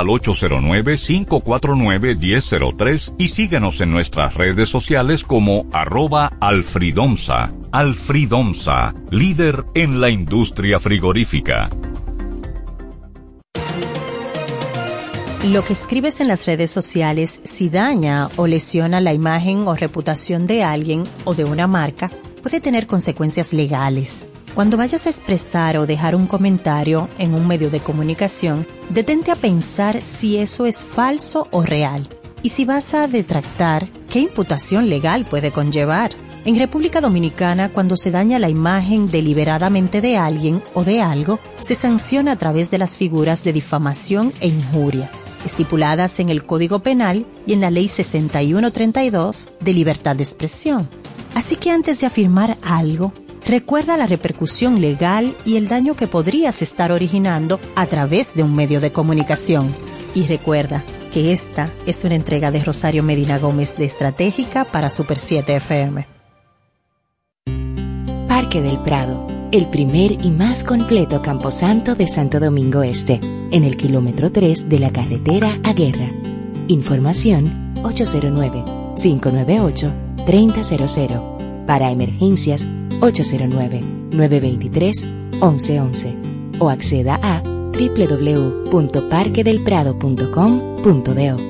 al 809-549-1003 y síguenos en nuestras redes sociales como arroba alfridomsa. Alfridomsa, líder en la industria frigorífica. Lo que escribes en las redes sociales, si daña o lesiona la imagen o reputación de alguien o de una marca, puede tener consecuencias legales. Cuando vayas a expresar o dejar un comentario en un medio de comunicación, detente a pensar si eso es falso o real. Y si vas a detractar, ¿qué imputación legal puede conllevar? En República Dominicana, cuando se daña la imagen deliberadamente de alguien o de algo, se sanciona a través de las figuras de difamación e injuria estipuladas en el Código Penal y en la Ley 6132 de Libertad de Expresión. Así que antes de afirmar algo, recuerda la repercusión legal y el daño que podrías estar originando a través de un medio de comunicación. Y recuerda que esta es una entrega de Rosario Medina Gómez de Estratégica para Super 7 FM. Parque del Prado, el primer y más completo camposanto de Santo Domingo Este en el kilómetro 3 de la carretera a Guerra. Información 809-598-3000. Para emergencias 809-923-1111 o acceda a www.parquedelprado.com.do.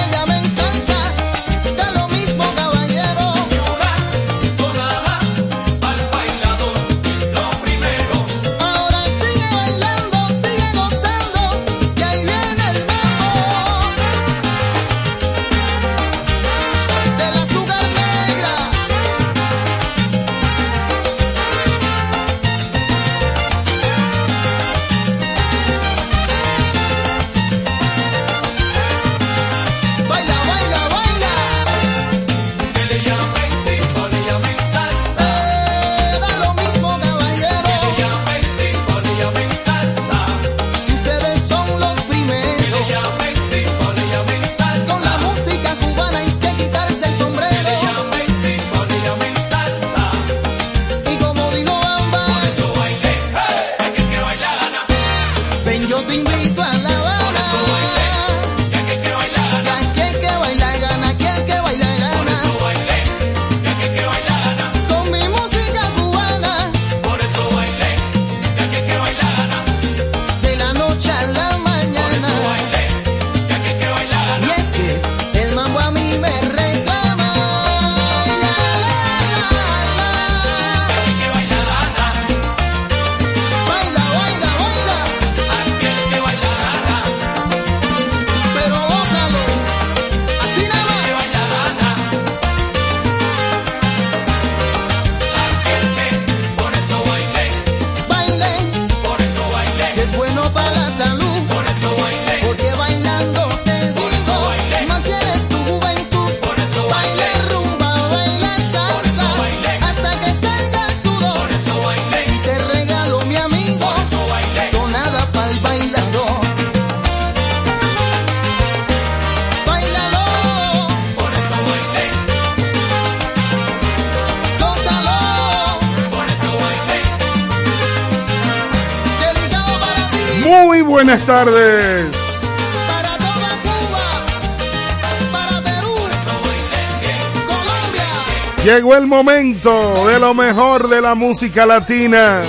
de lo mejor de la música latina.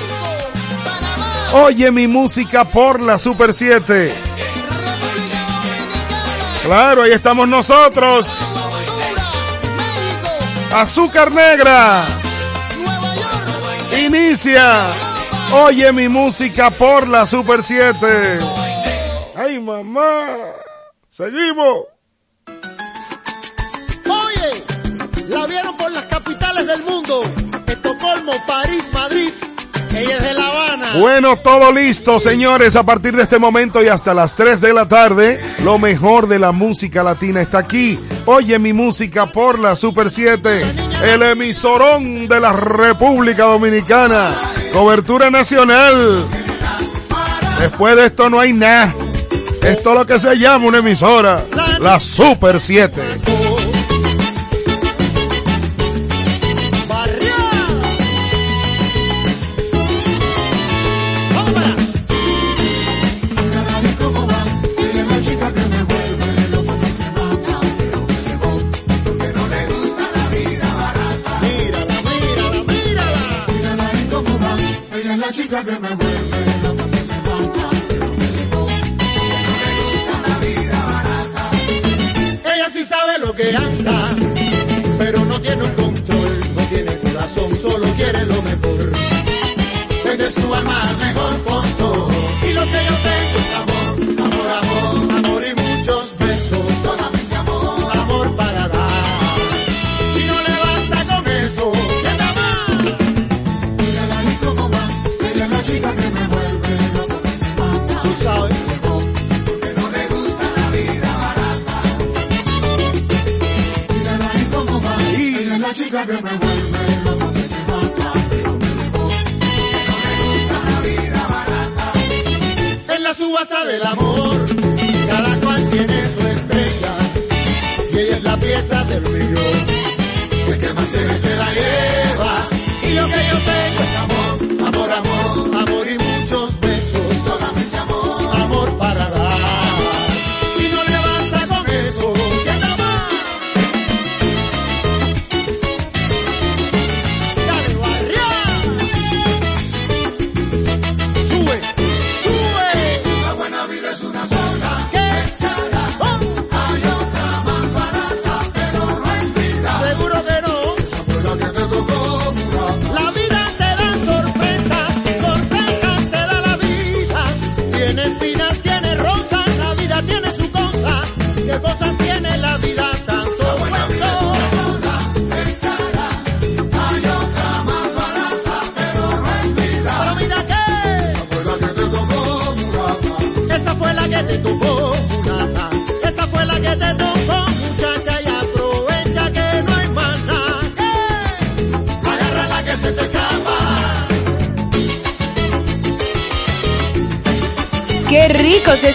Oye mi música por la Super 7. Claro, ahí estamos nosotros. Azúcar Negra. Inicia. Oye mi música por la Super 7. ¡Ay, mamá! ¡Seguimos! Bueno, todo listo, señores. A partir de este momento y hasta las 3 de la tarde, lo mejor de la música latina está aquí. Oye mi música por la Super 7, el emisorón de la República Dominicana. Cobertura nacional. Después de esto no hay nada. Esto es lo que se llama una emisora, la Super 7.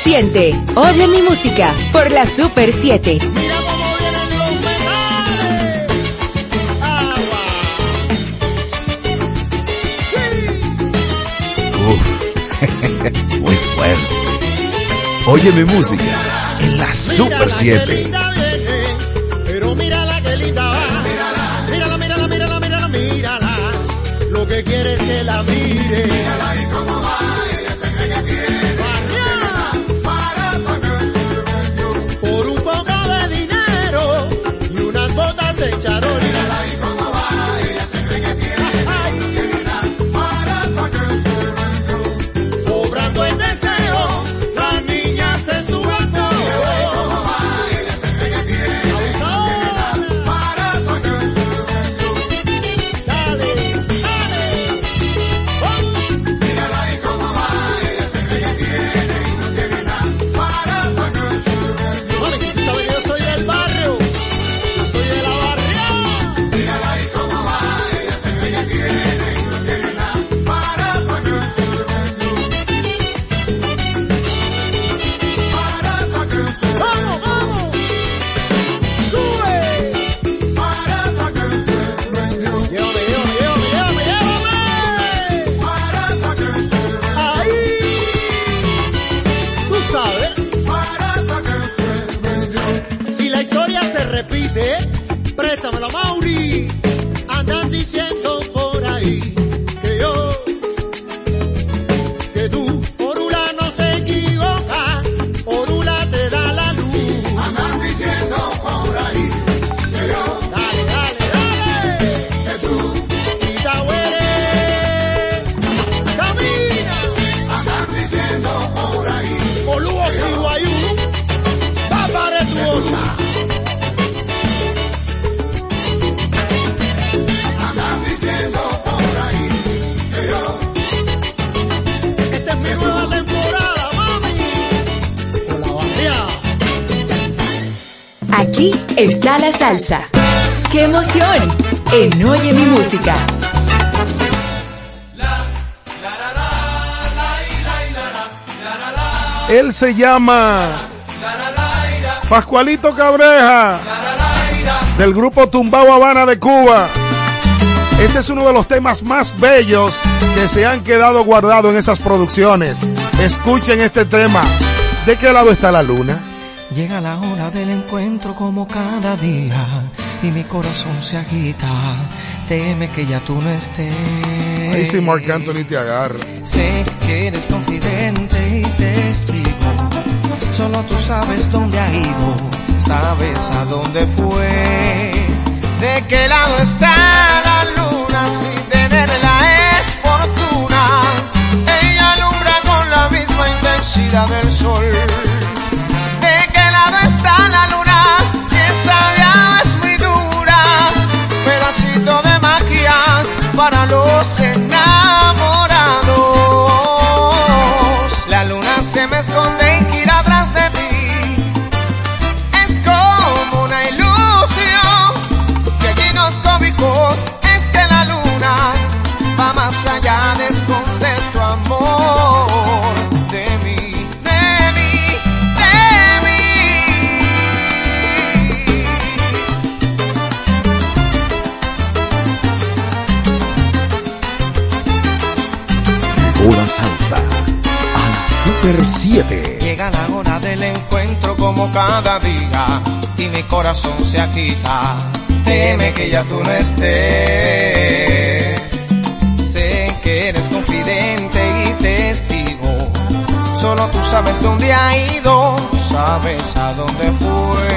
siente. Oye mi música por la Super 7. Uf, muy fuerte. Oye mi música en la Super 7. Pero mírala que linda va. Mírala, mírala, mírala, mírala, mírala. Lo que quieres que la mire. ¡Qué emoción! En Oye mi música. Él se llama Pascualito Cabreja del grupo Tumbao Habana de Cuba. Este es uno de los temas más bellos que se han quedado guardados en esas producciones. Escuchen este tema. ¿De qué lado está la luna? Llega la hora del encuentro como cada día y mi corazón se agita. Teme que ya tú no estés. Ahí sí Mark Anthony te agarra. Sé que eres confidente y testigo. Solo tú sabes dónde ha ido, sabes a dónde fue. De qué lado está la luna sin tenerla es fortuna. Ella alumbra con la misma intensidad del sol. Super 7. Llega la hora del encuentro como cada día y mi corazón se agita. Teme que ya tú no estés. Sé que eres confidente y testigo. Solo tú sabes dónde ha ido, sabes a dónde fue.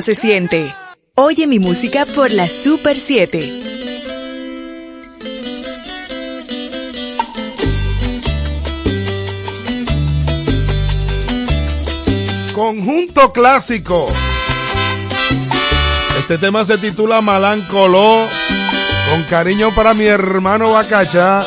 se siente. Oye mi música por la Super 7. Conjunto clásico. Este tema se titula Malancoló. Con cariño para mi hermano Bacacha.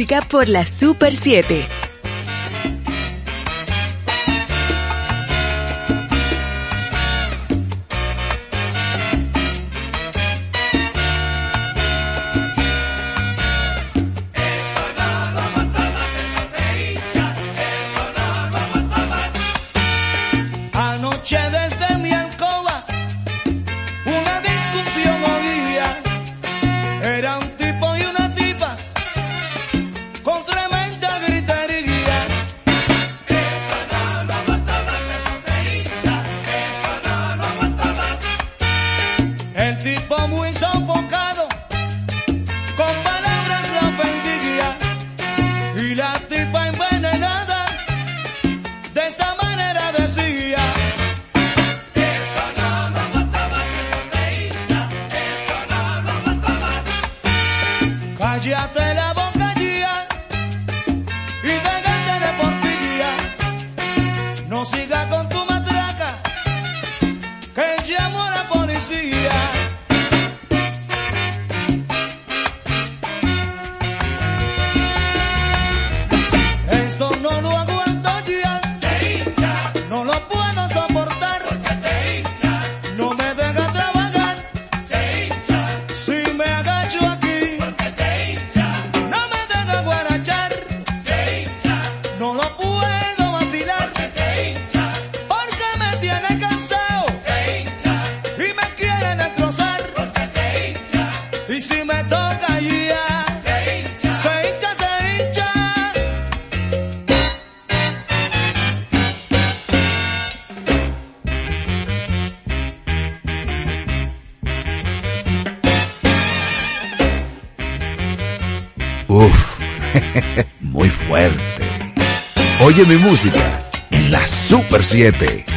música por la Super 7. música en la Super 7.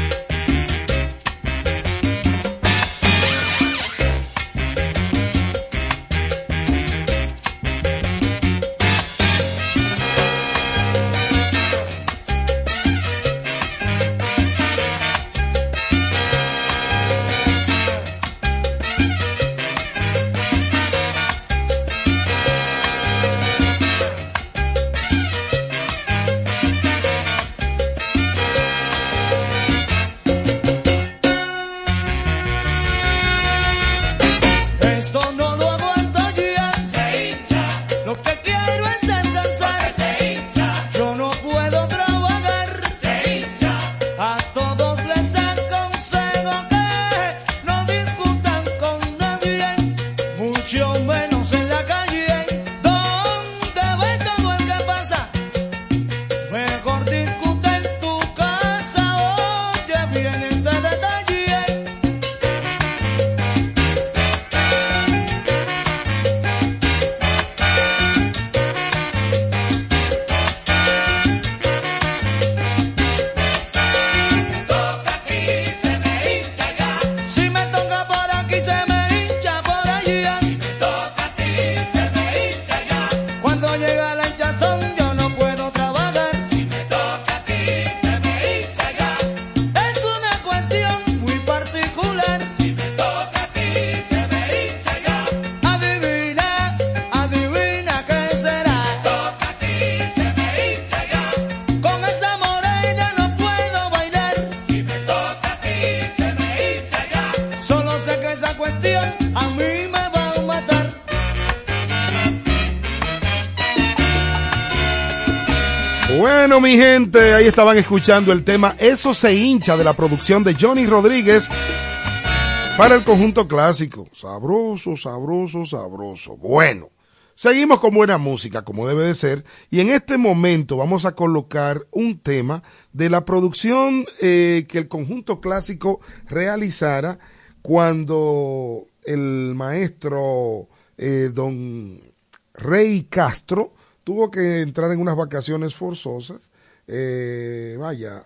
Ahí estaban escuchando el tema Eso se hincha de la producción de Johnny Rodríguez para el conjunto clásico. Sabroso, sabroso, sabroso. Bueno, seguimos con buena música, como debe de ser, y en este momento vamos a colocar un tema de la producción eh, que el conjunto clásico realizara cuando el maestro eh, don Rey Castro tuvo que entrar en unas vacaciones forzosas. Eh, vaya,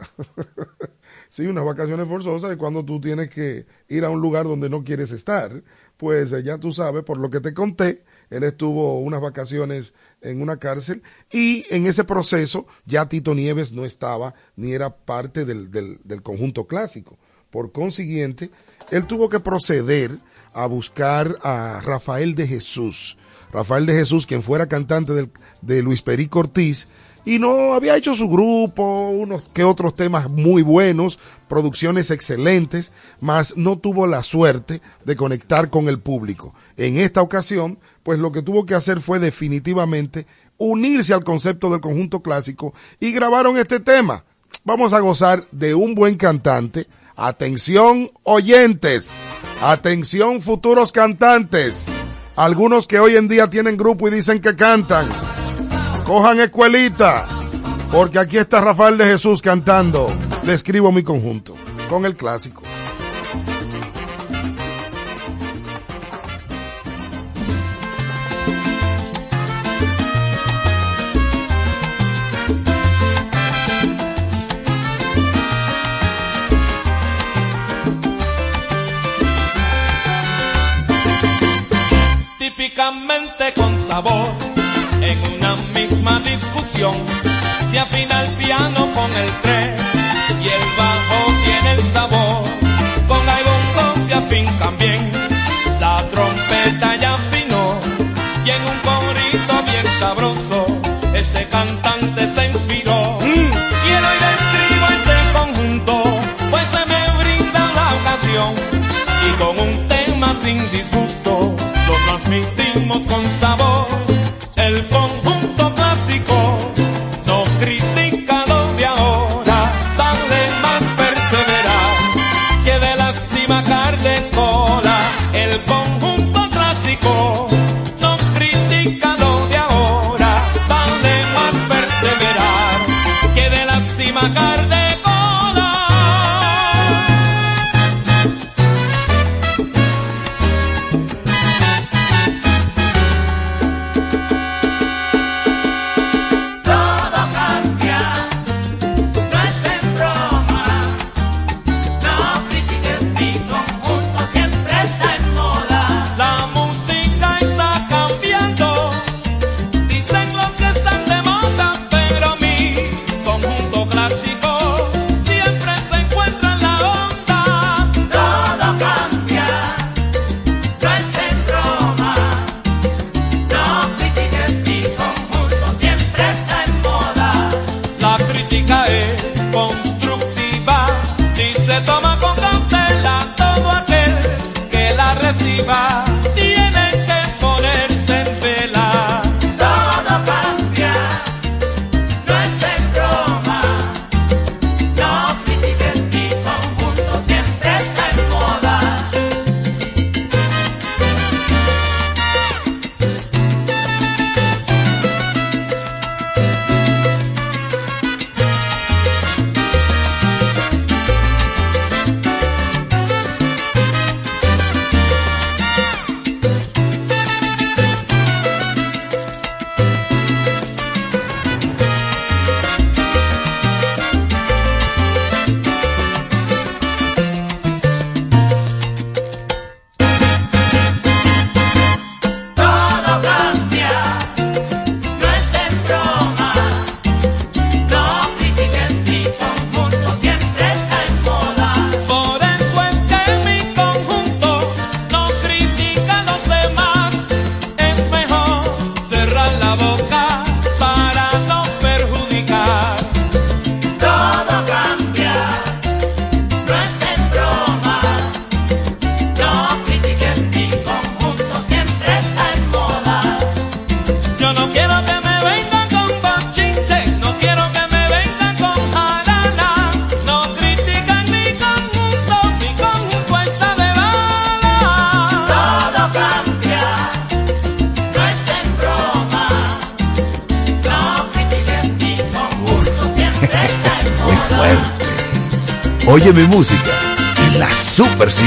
sí, unas vacaciones forzosas es cuando tú tienes que ir a un lugar donde no quieres estar. Pues eh, ya tú sabes, por lo que te conté, él estuvo unas vacaciones en una cárcel y en ese proceso ya Tito Nieves no estaba ni era parte del, del, conjunto clásico. Por consiguiente, él tuvo que proceder a buscar a Rafael de Jesús. Rafael de Jesús, quien fuera cantante del, de Luis Perico Ortiz, y no había hecho su grupo, unos que otros temas muy buenos, producciones excelentes, mas no tuvo la suerte de conectar con el público. En esta ocasión, pues lo que tuvo que hacer fue definitivamente unirse al concepto del conjunto clásico y grabaron este tema. Vamos a gozar de un buen cantante. Atención oyentes, atención futuros cantantes, algunos que hoy en día tienen grupo y dicen que cantan. Cojan escuelita, porque aquí está Rafael de Jesús cantando. Le escribo mi conjunto con el clásico. típicamente con sabor una misma discusión. Se afina el piano con el tres y el bajo tiene el sabor. Con el se afincan bien, la trompeta ya afinó y en un corito bien sabroso este cantante se inspiró. Y el hoy describo este conjunto, pues se me brinda la ocasión y con un tema sin disgusto lo transmitimos con sabor. El conjunto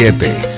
7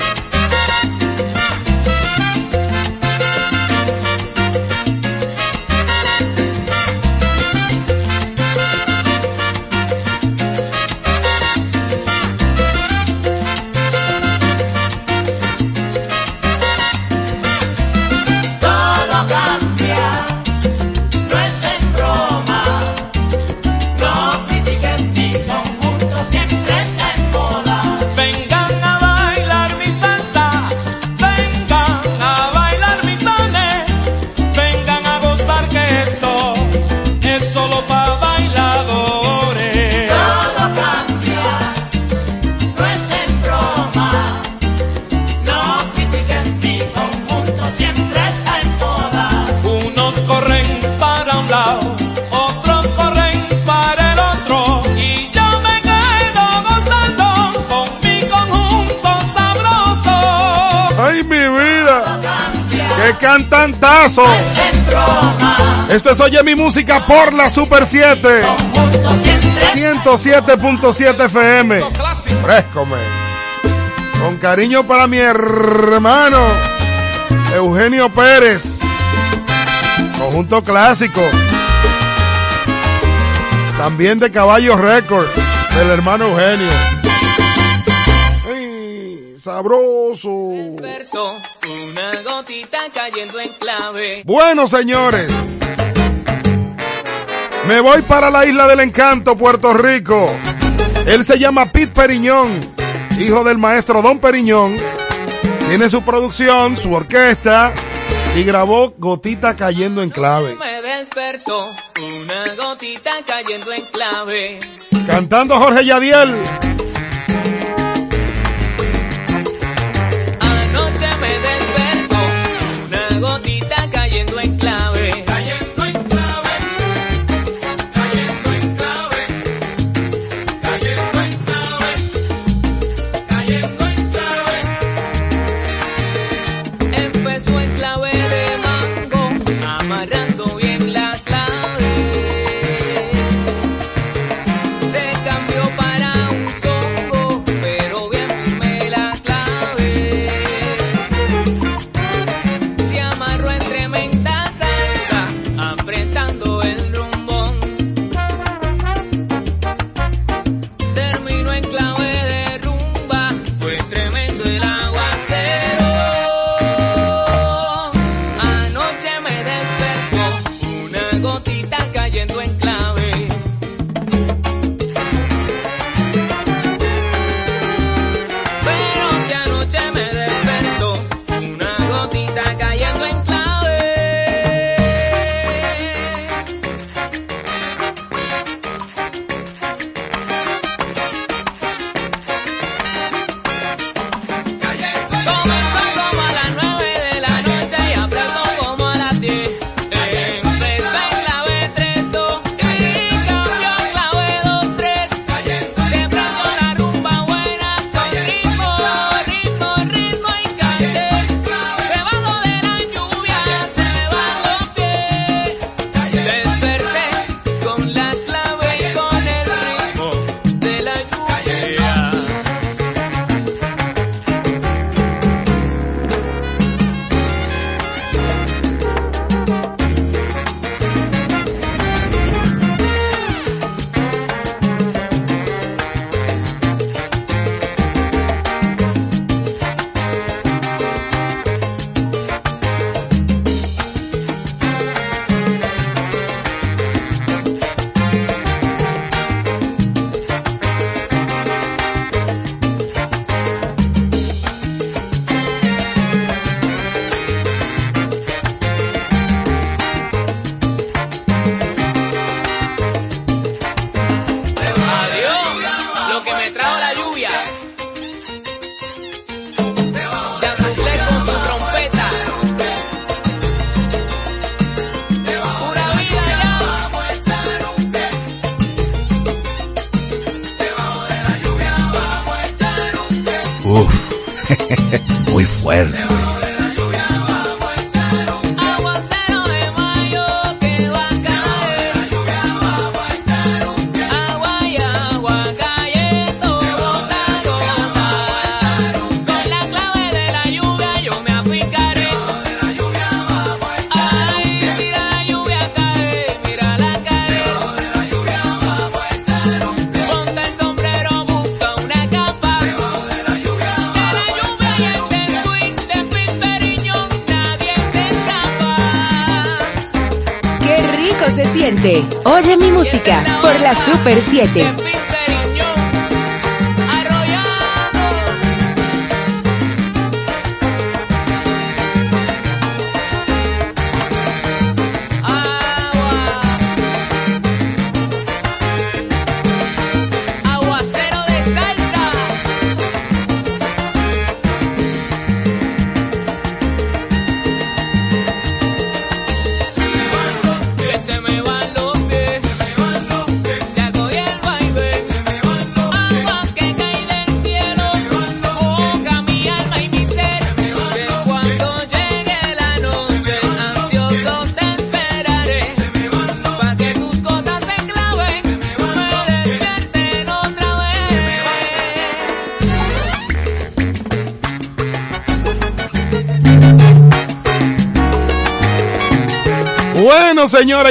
cantantazo. Esto es Oye mi música por la Super 7. 107.7 FM. Fresco. Con cariño para mi hermano Eugenio Pérez. Conjunto clásico. También de Caballo Record del hermano Eugenio sabroso. Alberto, una gotita cayendo en clave. Bueno, señores. Me voy para la isla del encanto, Puerto Rico. Él se llama Pete Periñón, hijo del maestro Don Periñón. Tiene su producción, su orquesta y grabó Gotita cayendo en clave. Me despertó una gotita cayendo en clave. Cantando Jorge Yadiel. se me den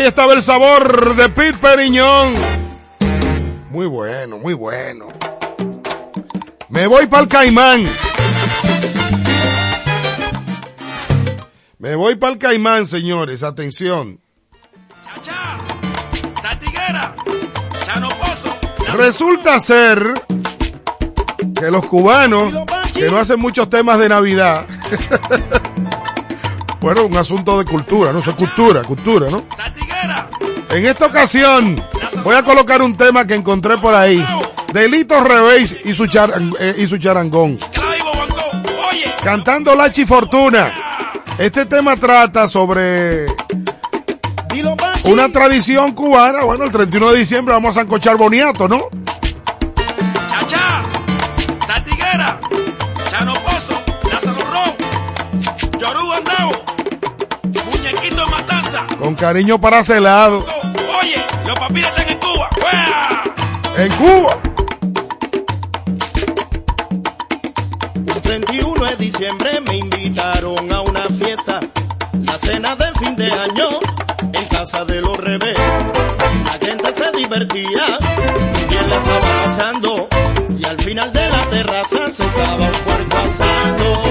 ahí estaba el sabor de Pete Periñón. Muy bueno, muy bueno. Me voy para el Caimán. Me voy para el Caimán, señores. Atención. Satiguera, Chano Pozo, Resulta ser que los cubanos, que no hacen muchos temas de Navidad, bueno, un asunto de cultura, no Eso es cultura, cultura, ¿no? En esta ocasión voy a colocar un tema que encontré por ahí, Delito Revés y su, eh, y su charangón, cantando Lachi Fortuna. Este tema trata sobre una tradición cubana, bueno, el 31 de diciembre vamos a sancochar boniato, ¿no? Chachá, Satiguera, Chano Pozo, Lázaro Row, Yoruba Andao, Muñequito de Matanza. Con cariño para celado. En Cuba. Un 31 de diciembre me invitaron a una fiesta, la cena del fin de año en casa de los revés. La gente se divertía, bien la estaba pasando y al final de la terraza se estaba un puerco asado.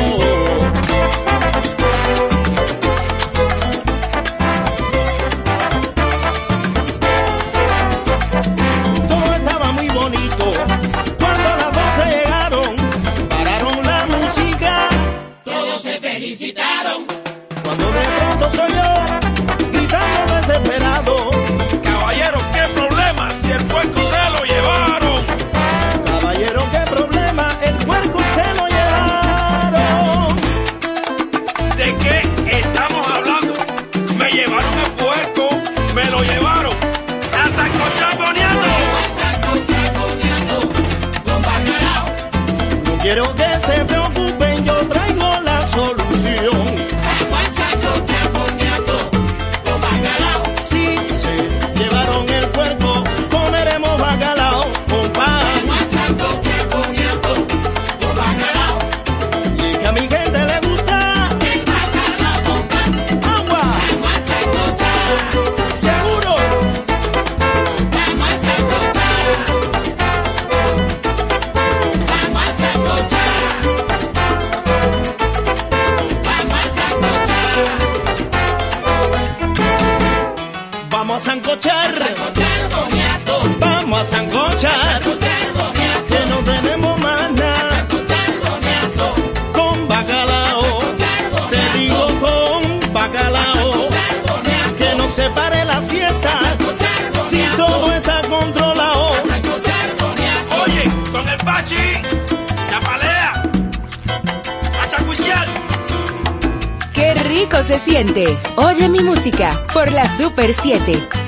Música por la Super 7.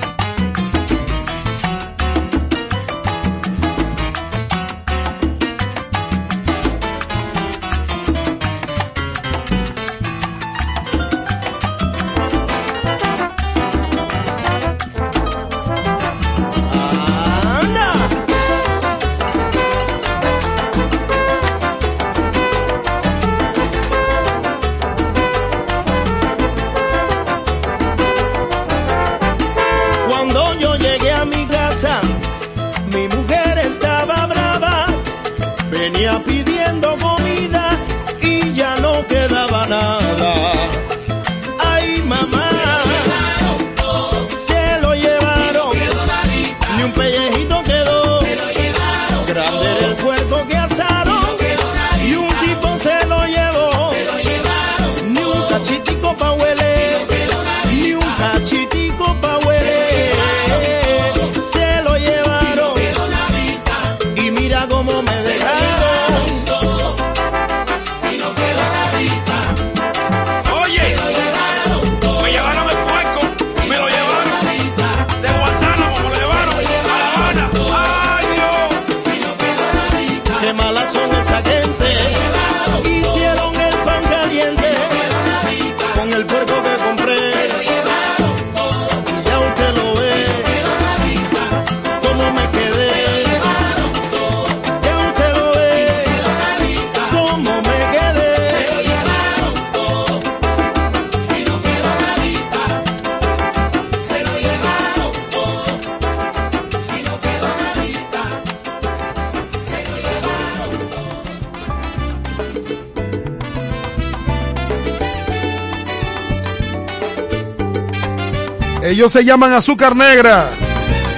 se llaman azúcar negra.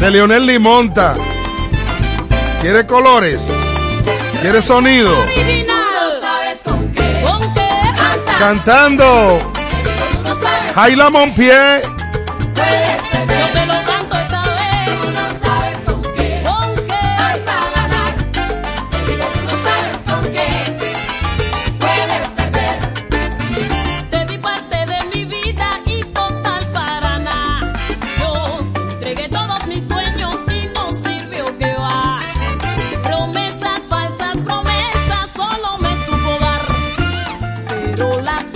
De Leonel Limonta. Quiere colores. Quiere sonido. Cantando. Jaila Monpié. last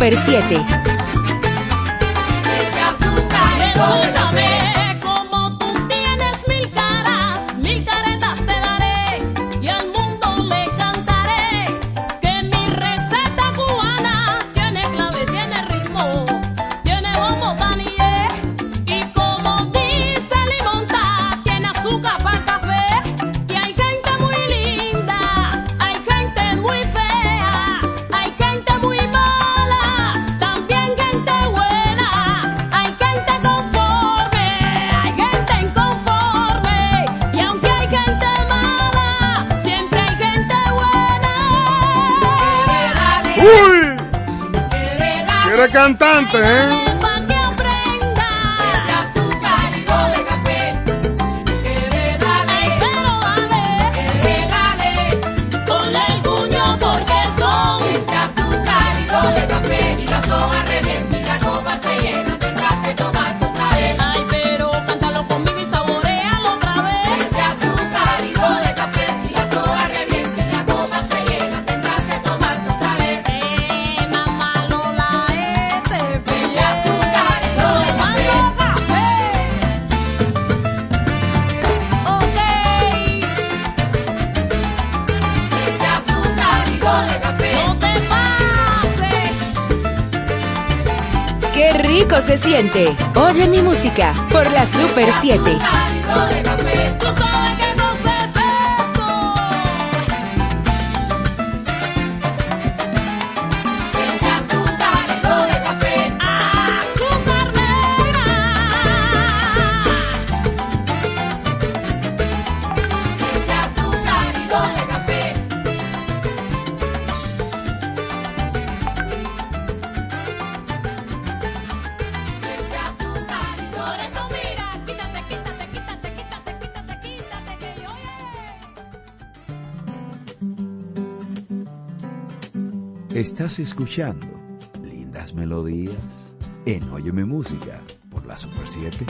Super 7. Música por la Super 7. Escuchando lindas melodías en Óyeme Música por la Super 7.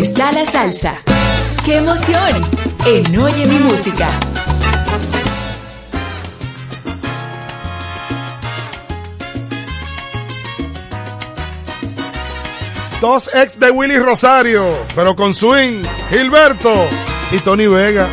está la salsa. ¡Qué emoción! En Oye mi música. Dos ex de Willy Rosario, pero con swing, Gilberto y Tony Vega.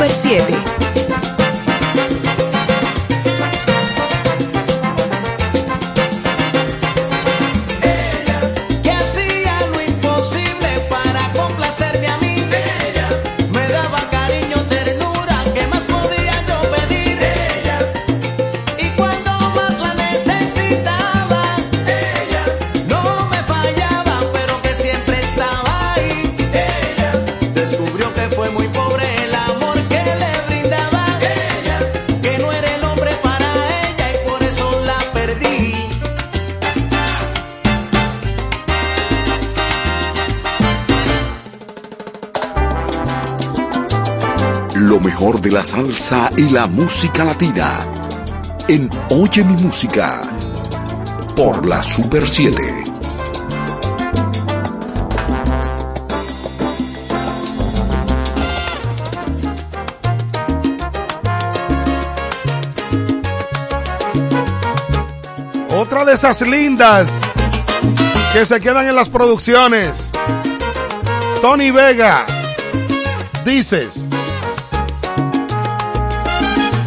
Super 7. y la música latina en Oye mi música por la Super 7. Otra de esas lindas que se quedan en las producciones. Tony Vega, dices.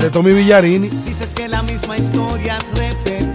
Tommy Villarini. Dices que la misma historia es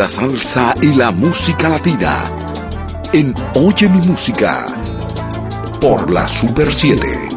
la salsa y la música latina en Oye mi música por la Super 7.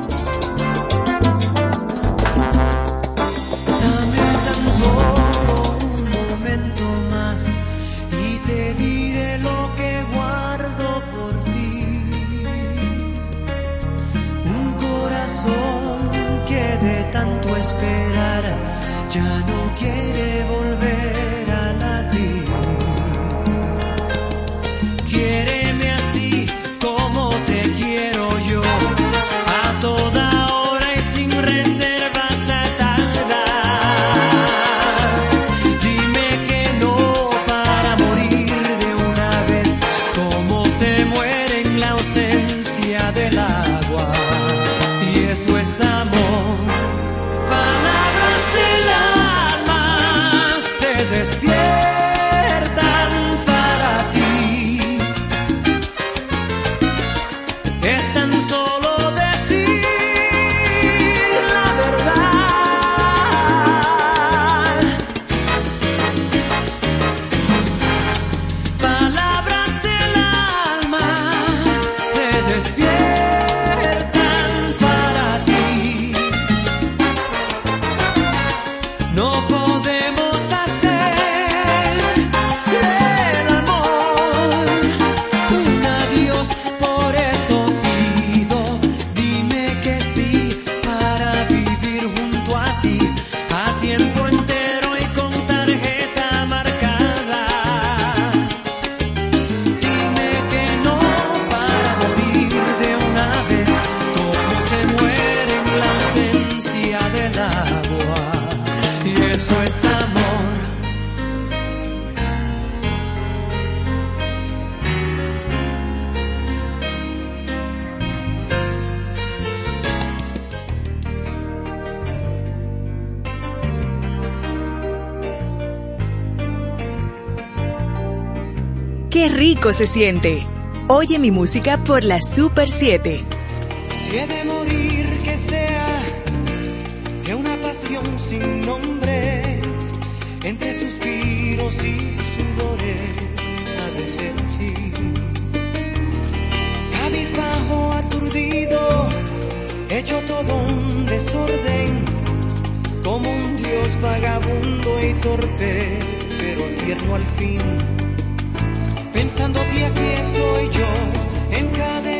rico se siente. Oye mi música por la Super 7. Si he de morir que sea de una pasión sin nombre, entre suspiros y sudores ha de ser así. Cabizbajo aturdido, hecho todo un desorden, como un dios vagabundo y torpe, pero tierno al fin pensándote aquí estoy yo en cada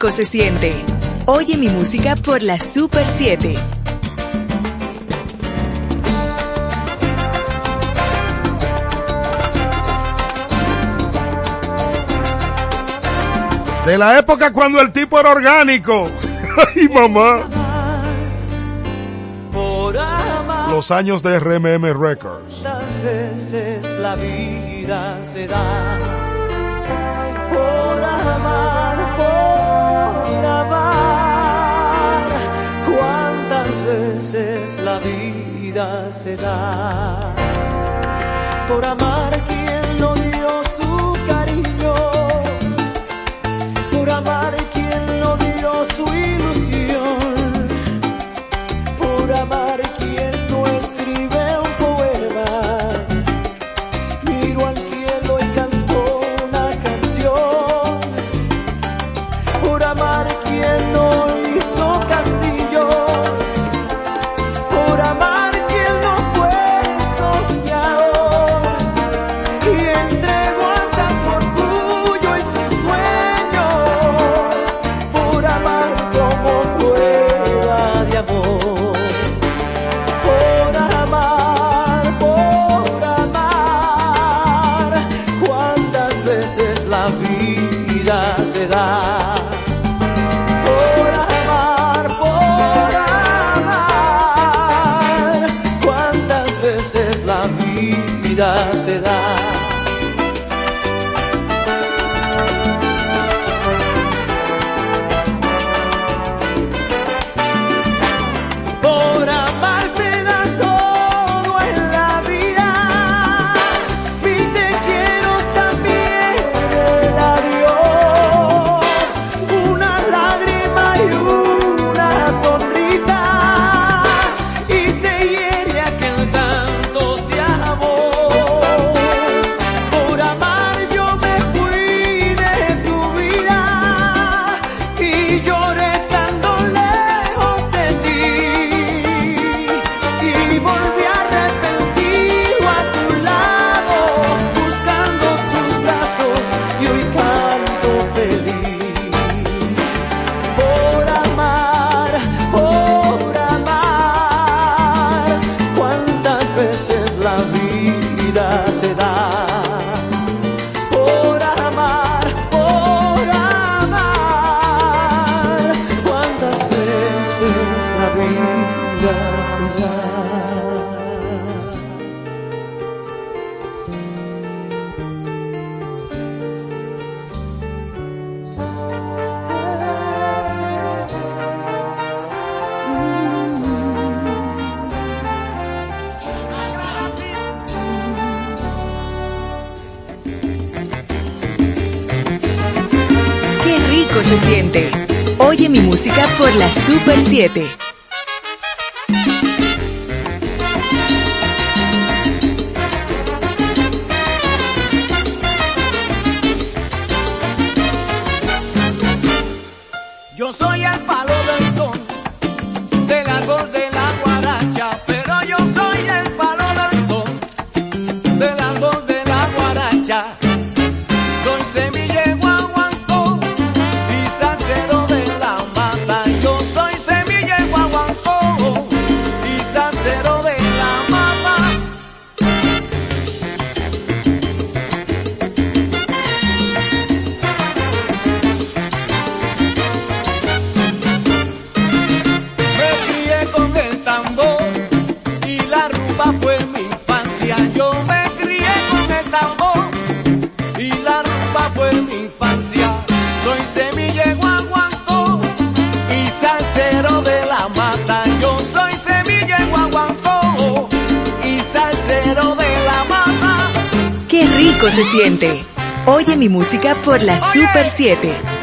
rico se siente. Oye mi música por la Super 7. De la época cuando el tipo era orgánico. Ay, mamá. Los años de RMM Records. Tantas veces la vida se da por amar 7 por la Super 7.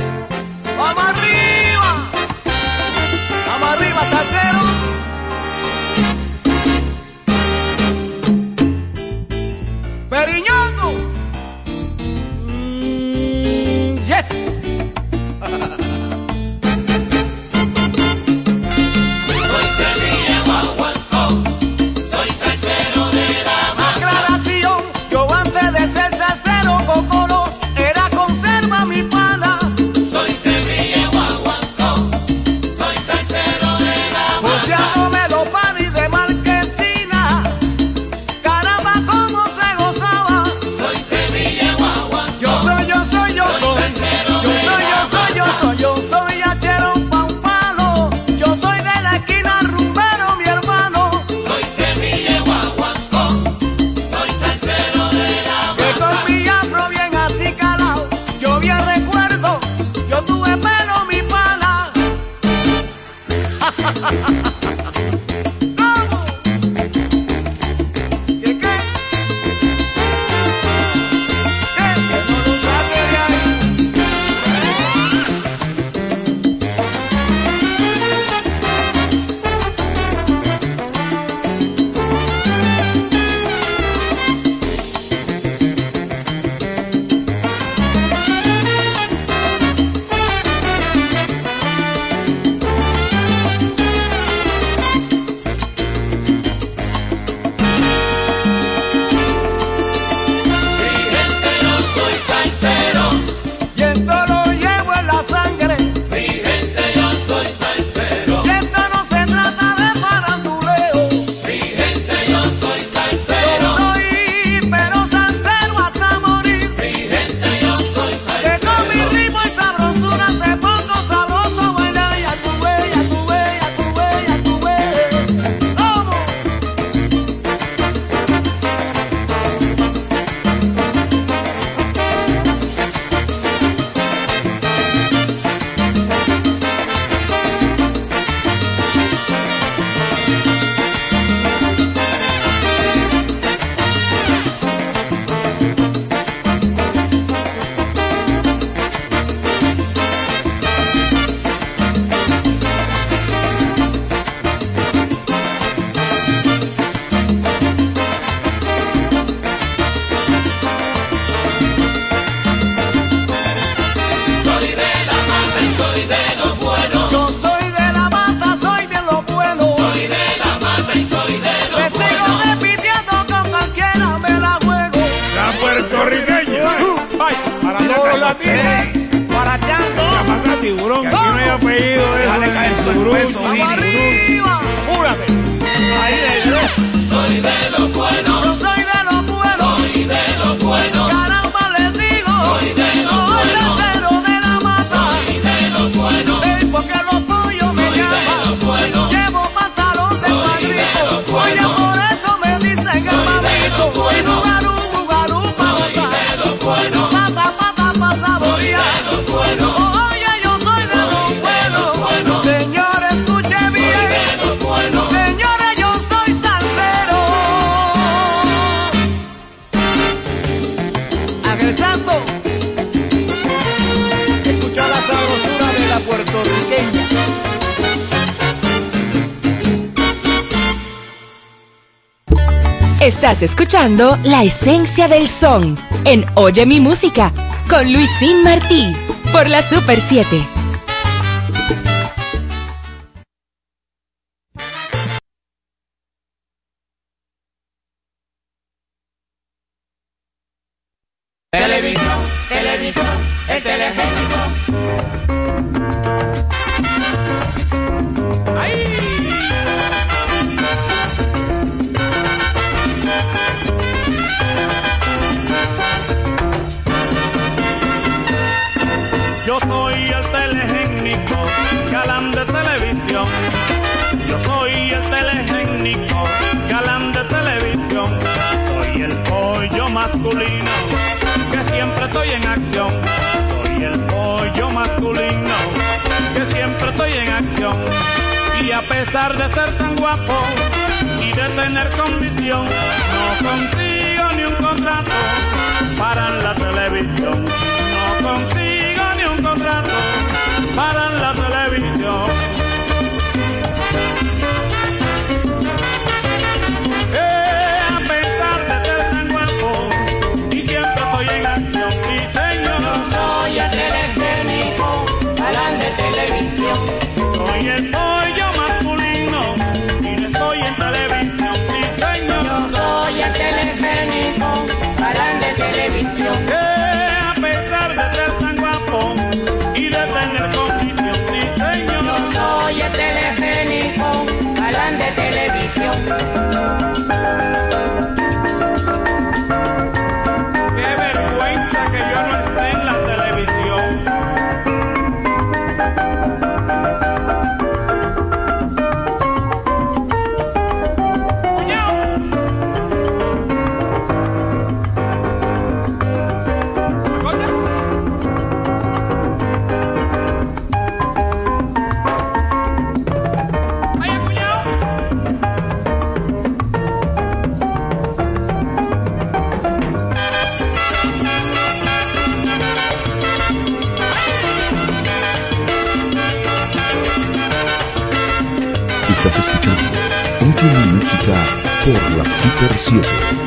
Escuchando La Esencia del Son en Oye mi Música con Luisín Martí por la Super 7. cualquier condición, no consigo ni un contrato para la televisión, no consigo música por la Super 7.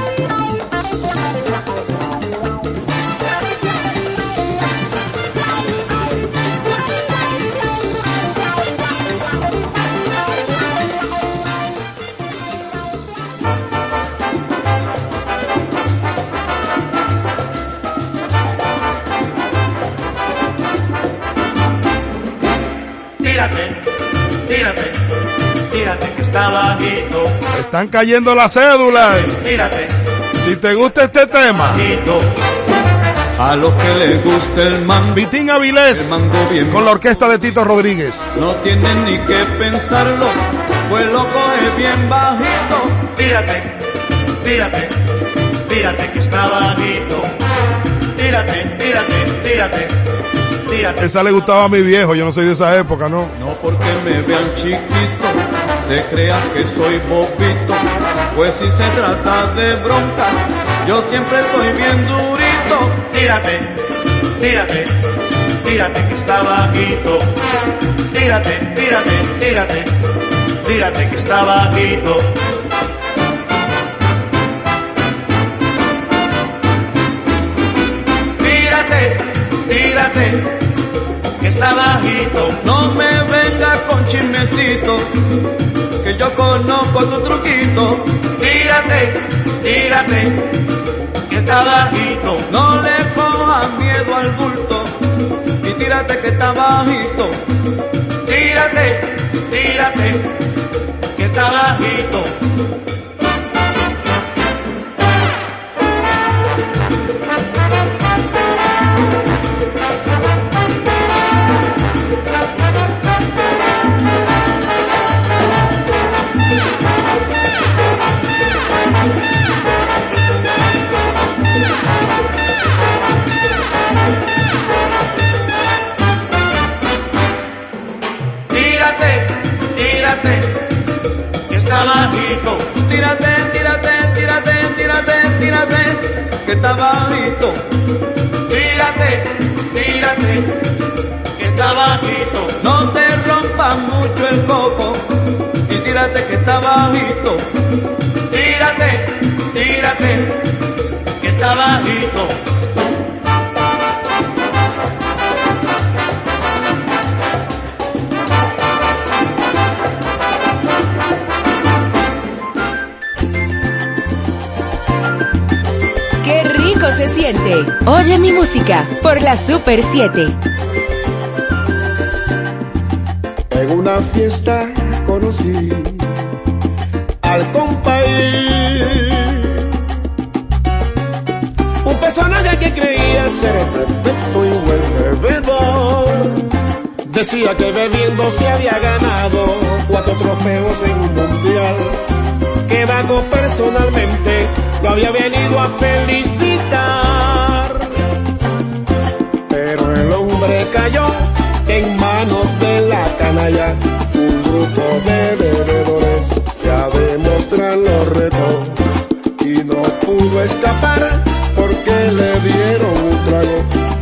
Está bajito. Están cayendo las cédulas. Tírate, Si te gusta este tema. A los que les gusta el mango. Vitín Avilés. Con la orquesta de Tito Rodríguez. No tienen ni que pensarlo, pues lo coge bien bajito. tírate, tírate, tírate que está bajito. Tírate, tírate, tírate, tírate. Esa le gustaba a mi viejo, yo no soy de esa época, ¿no? No porque me vean chiquito, te creas que soy bobito. Pues si se trata de bronca, yo siempre estoy bien durito. Tírate, tírate, tírate que está bajito. Tírate, tírate, tírate, tírate que está bajito. Tírate, tírate, que está bajito. No me venga con chismecito, yo conozco tu truquito. Tírate, tírate, que está bajito. No le cojas miedo al bulto y tírate que está bajito. Tírate, tírate, que está bajito. Tírate, tírate, que está bajito. No te rompas mucho el coco y tírate que está bajito. Tírate, tírate, que está bajito. Se siente! Oye mi música por la Super 7. En una fiesta conocí al compañero, un personaje que creía ser el perfecto y buen bebedor Decía que bebiendo se había ganado cuatro trofeos en un mundial. Que Dago personalmente lo había venido a felicitar. En manos de la canalla. Un grupo de bebedores que a demostrar lo retó. Y no pudo escapar porque le dieron un trago.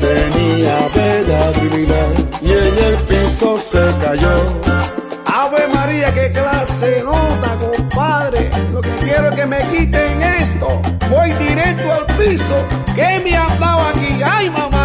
Tenía bella divina y en el piso se cayó. Ave María, qué clase nota, compadre. Lo que quiero es que me quiten esto. Voy directo al piso. ¿Qué me han dado aquí? ¡Ay, mamá!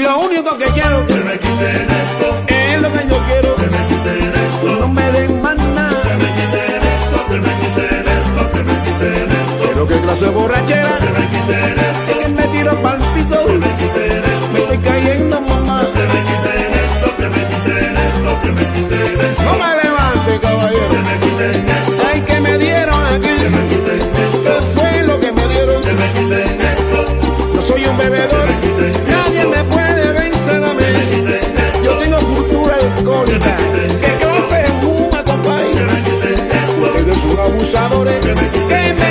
Lo único que quiero que me quiten esto es lo que yo quiero. Que me quiten esto. No me den más nada. Que me quiten esto, que me quiten esto, que me quiten esto. Quiero que clase borrachera. Que me quiten esto. Que me tiro para el piso. Que me quiten esto. Me estoy cayendo, mamá. Que me quiten esto, que me quiten esto, que me quiten esto. No me levante, caballero. Que me quiten esto. Ay, que me dieron aquí. Que me quiten esto. ¿Qué fue lo que me dieron? Que me quiten esto. Yo soy un bebedor. Nadie me son abusadores que me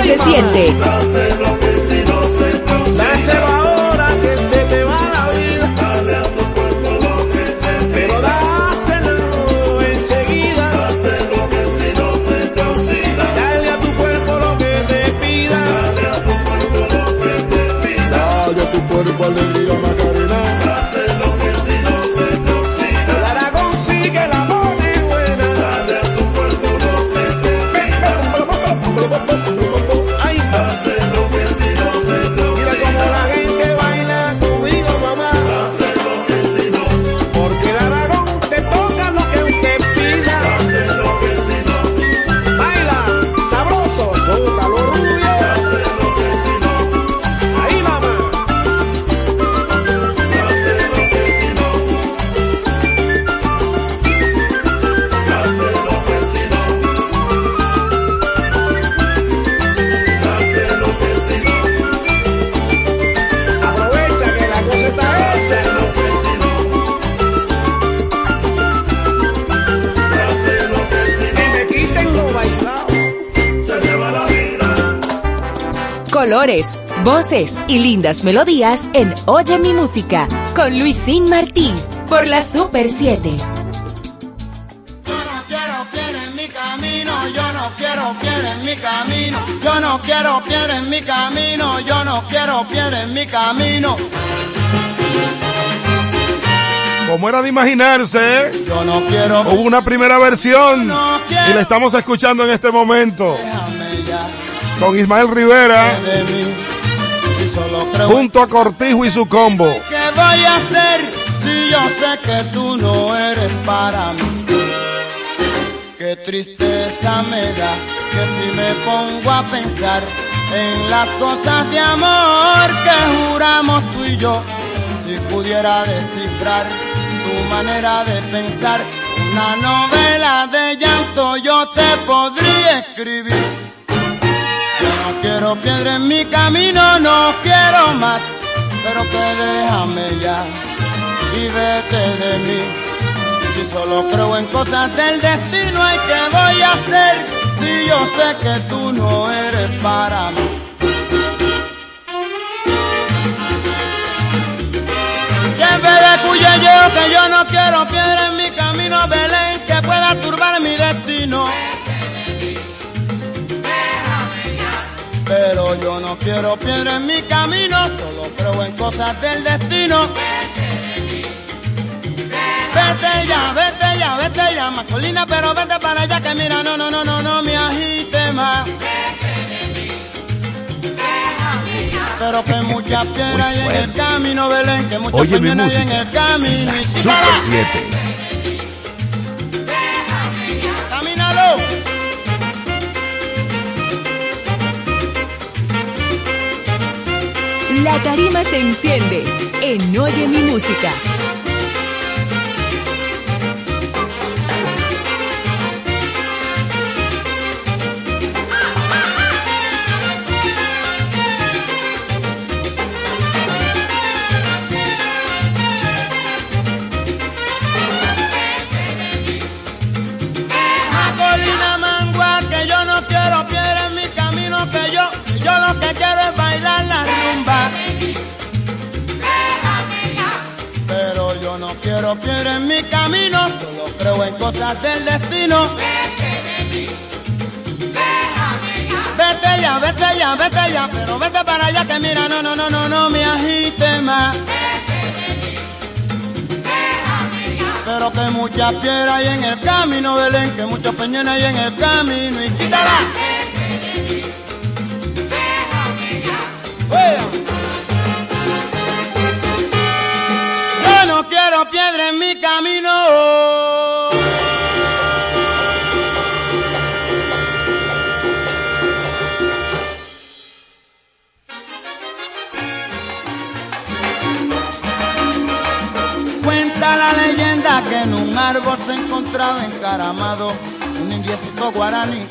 se siente. Colores, voces y lindas melodías en Oye mi música con Luisín Martí por la Super 7. quiero piedra en mi camino, yo no quiero piedra en mi camino, yo no quiero piedra en mi camino, yo no quiero piedra en mi camino. Como era de imaginarse, Yo no quiero hubo una primera versión No quiero. y la estamos escuchando en este momento con Ismael Rivera junto a Cortijo y su combo. ¿Qué voy a hacer si yo sé que tú no eres para mí? Qué tristeza me da que si me pongo a pensar en las cosas de amor que juramos tú y yo, si pudiera descifrar tu manera de pensar, una novela de llanto yo te podría escribir. No quiero piedra en mi camino, no quiero más, pero que déjame ya y vete de mí. Si solo creo en cosas del destino, ¿y qué voy a hacer si yo sé que tú no eres para mí? Vez de cuyo yo, que yo no quiero piedra en mi camino, Belén, que pueda turbar mi destino. Pero yo no quiero piedra en mi camino, solo creo en cosas del destino. Vete ya, vete ya, vete ya, masculina, pero vete para allá que mira, no, no, no, no, no me agite más. Pero que muchas piedras hay en el camino, Belén, que muchas peñonas hay en el camino. La Super quítala. 7. La tarima se enciende en Oye mi música. Camino, solo creo en cosas del destino. Vete ya, vete ya, vete ya, pero vete para allá que mira, no, no, no, no, no me agite más. Pero que muchas piedras hay en el camino, Belén, que muchos peñones hay en el camino y quítala. Yo no quiero piedra en mi camino. Que en un árbol se encontraba encaramado un indiecito guaraní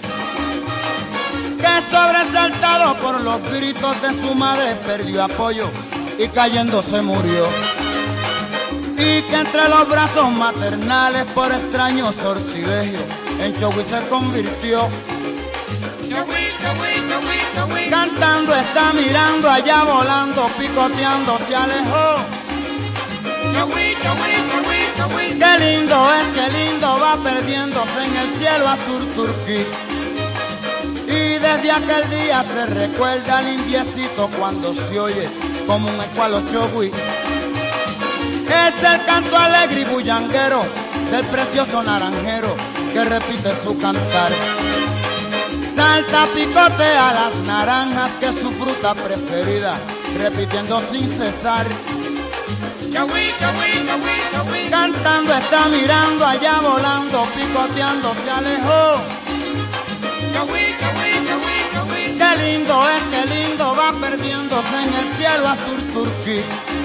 que sobresaltado por los gritos de su madre perdió apoyo y cayendo se murió. Y que entre los brazos maternales por extraño sortilegio en Chogui se convirtió. Cantando está mirando allá volando, picoteando se alejó. Qué lindo es, qué lindo va perdiéndose en el cielo azul turquí. Y desde aquel día se recuerda al indiecito cuando se oye como un eco a. Es el canto alegre y bullanguero del precioso naranjero que repite su cantar. Salta, picotea las naranjas que es su fruta preferida, repitiendo sin cesar. Cantando está mirando allá volando, picoteando se alejó. Qué lindo es, qué lindo va perdiéndose en el cielo azul turquí.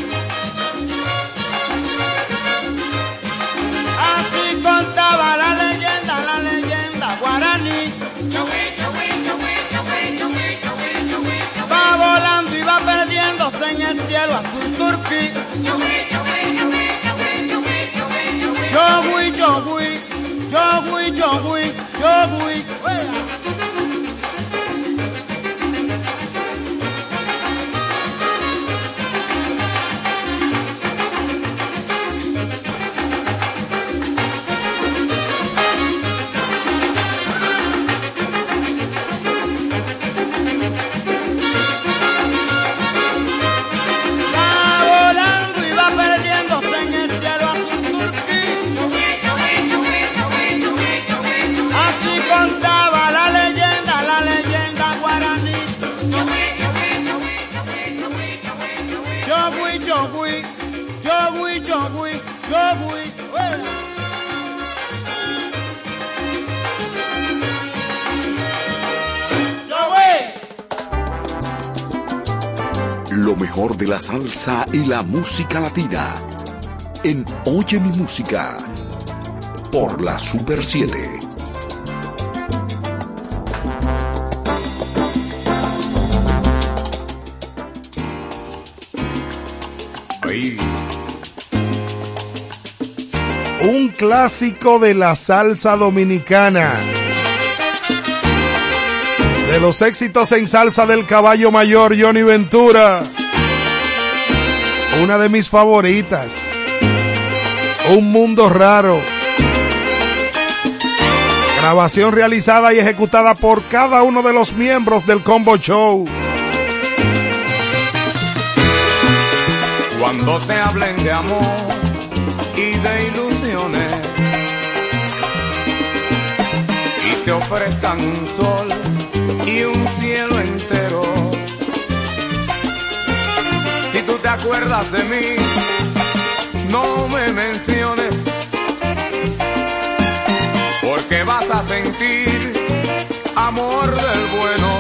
En el cielo azul turquí. Yo fui, yo fui, yo fui, yo fui, yo fui. Va mejor de la salsa y la música latina. En Oye mi música. Por la Super 7. Un clásico de la salsa dominicana. De los éxitos en salsa del caballo mayor Johnny Ventura. Una de mis favoritas. Un mundo raro. Grabación realizada y ejecutada por cada uno de los miembros del Combo Show. Cuando te hablen de amor y de ilusiones y te ofrezcan un sol te acuerdas de mí, no me menciones, porque vas a sentir amor del bueno.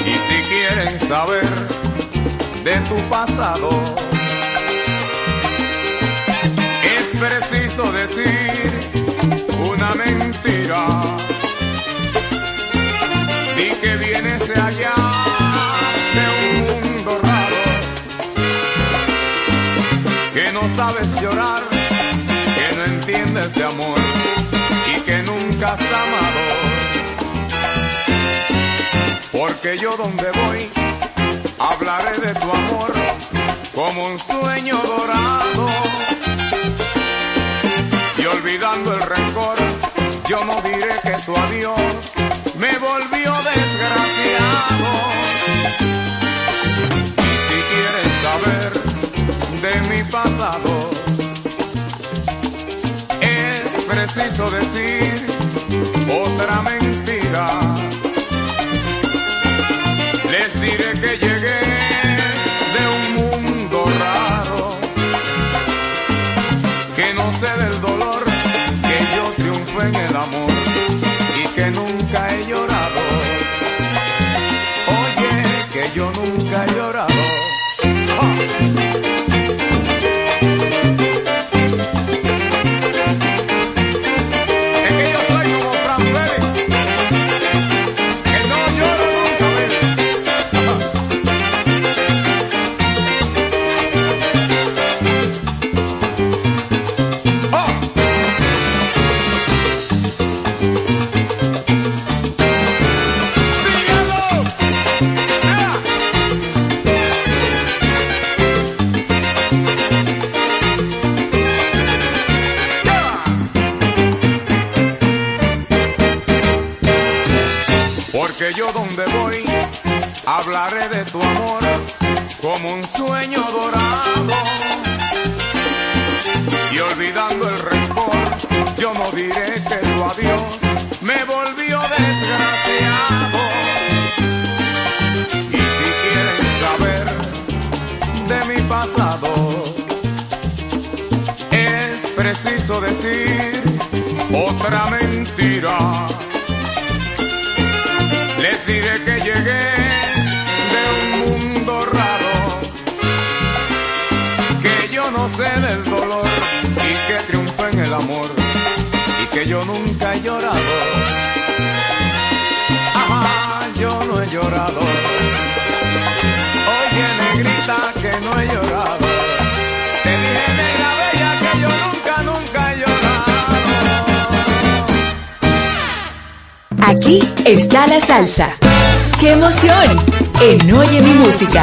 Y si quieren saber de tu pasado, es preciso decir una mentira. Di que vienes de allá, sabes llorar, que no entiendes de amor y que nunca has amado. Porque yo donde voy, hablaré de tu amor como un sueño dorado. Y olvidando el rencor, yo no diré que tu adiós mi pasado, es preciso decir otra mentira. Les diré que llegué de un mundo raro, que no sé del dolor, que yo triunfé en el amor y que nunca he llorado. Oye, que yo nunca he llorado. Está la salsa. ¡Qué emoción! En Oye mi música.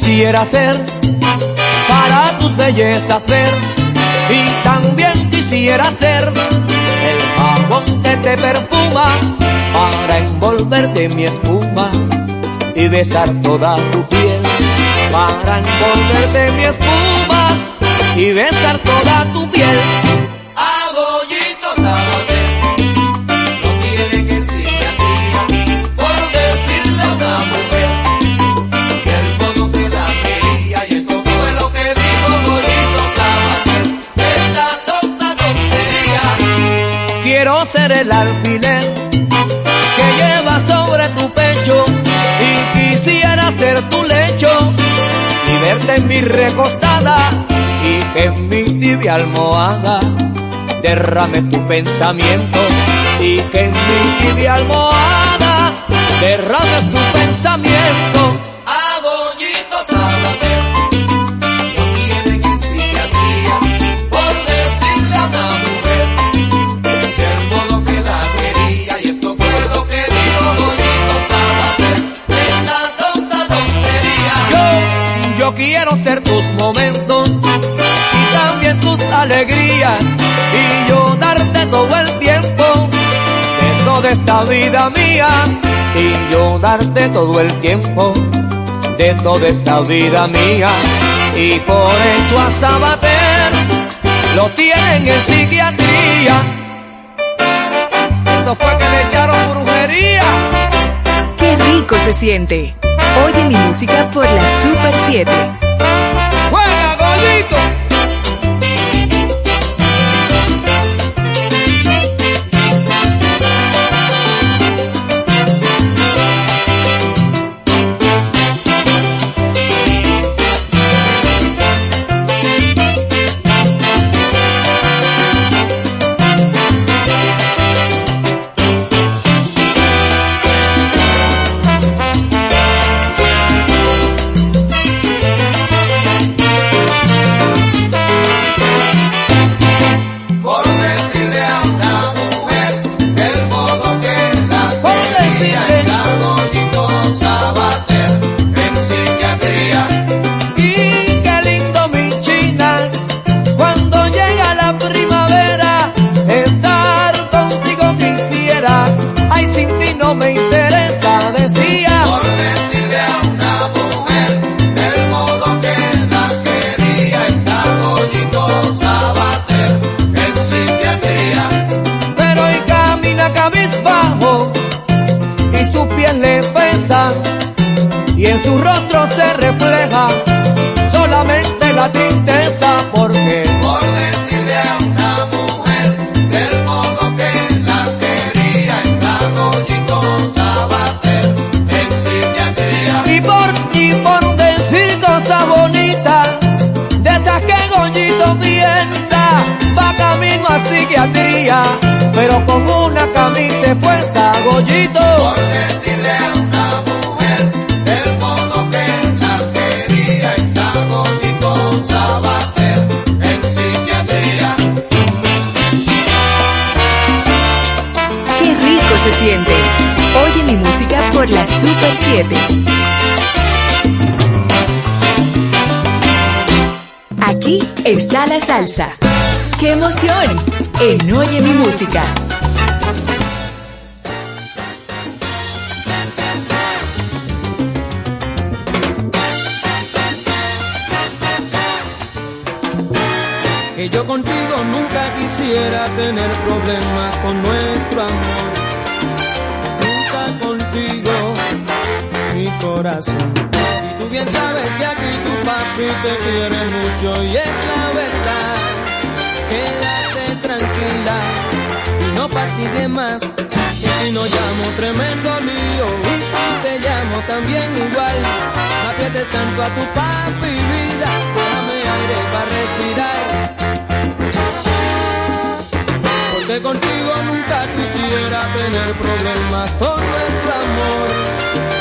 Quisiera ser para tus bellezas ver y también quisiera ser el jabón que te perfuma para envolverte en mi espuma y besar toda tu piel para envolverte en mi espuma y besar toda tu piel. El alfiler que lleva sobre tu pecho y quisiera ser tu lecho y verte en mi recostada y que en mi tibia almohada derrame tu pensamiento y que en mi tibia almohada derrame tu pensamiento. Tus momentos y también tus alegrías y yo darte todo el tiempo de toda esta vida mía y yo darte todo el tiempo de toda esta vida mía y por eso a Sabater lo tienen en psiquiatría. Eso fue que le echaron brujería. Qué rico se siente. Oye mi música por la Super 7. Thank you. salsa. ¡Qué emoción! En Oye mi música. Que yo contigo nunca quisiera tener problemas con nuestro amor. Nunca contigo, mi corazón bien sabes que aquí tu papi te quiere mucho y es la verdad. Quédate tranquila y no patines más. Que si no llamo tremendo lío y si te llamo también igual. No aprietes tanto a tu papi vida, dame aire para respirar. Porque contigo nunca quisiera tener problemas por nuestro amor.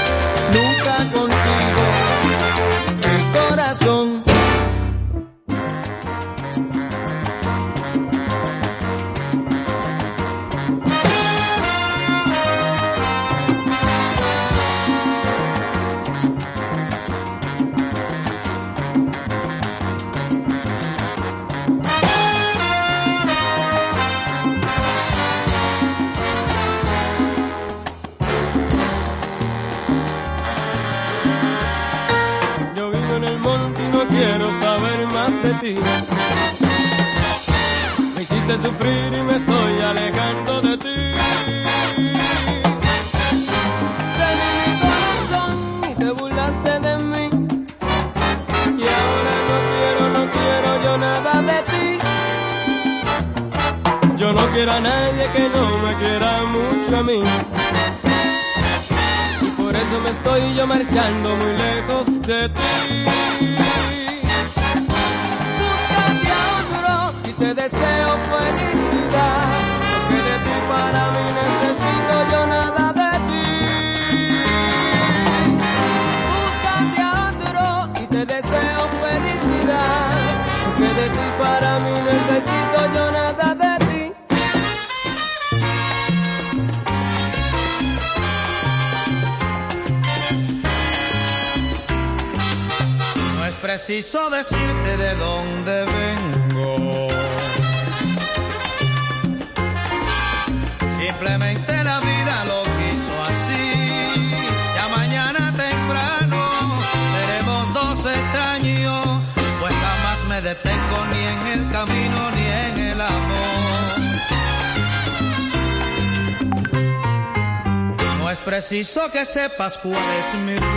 que sepas cuál es mi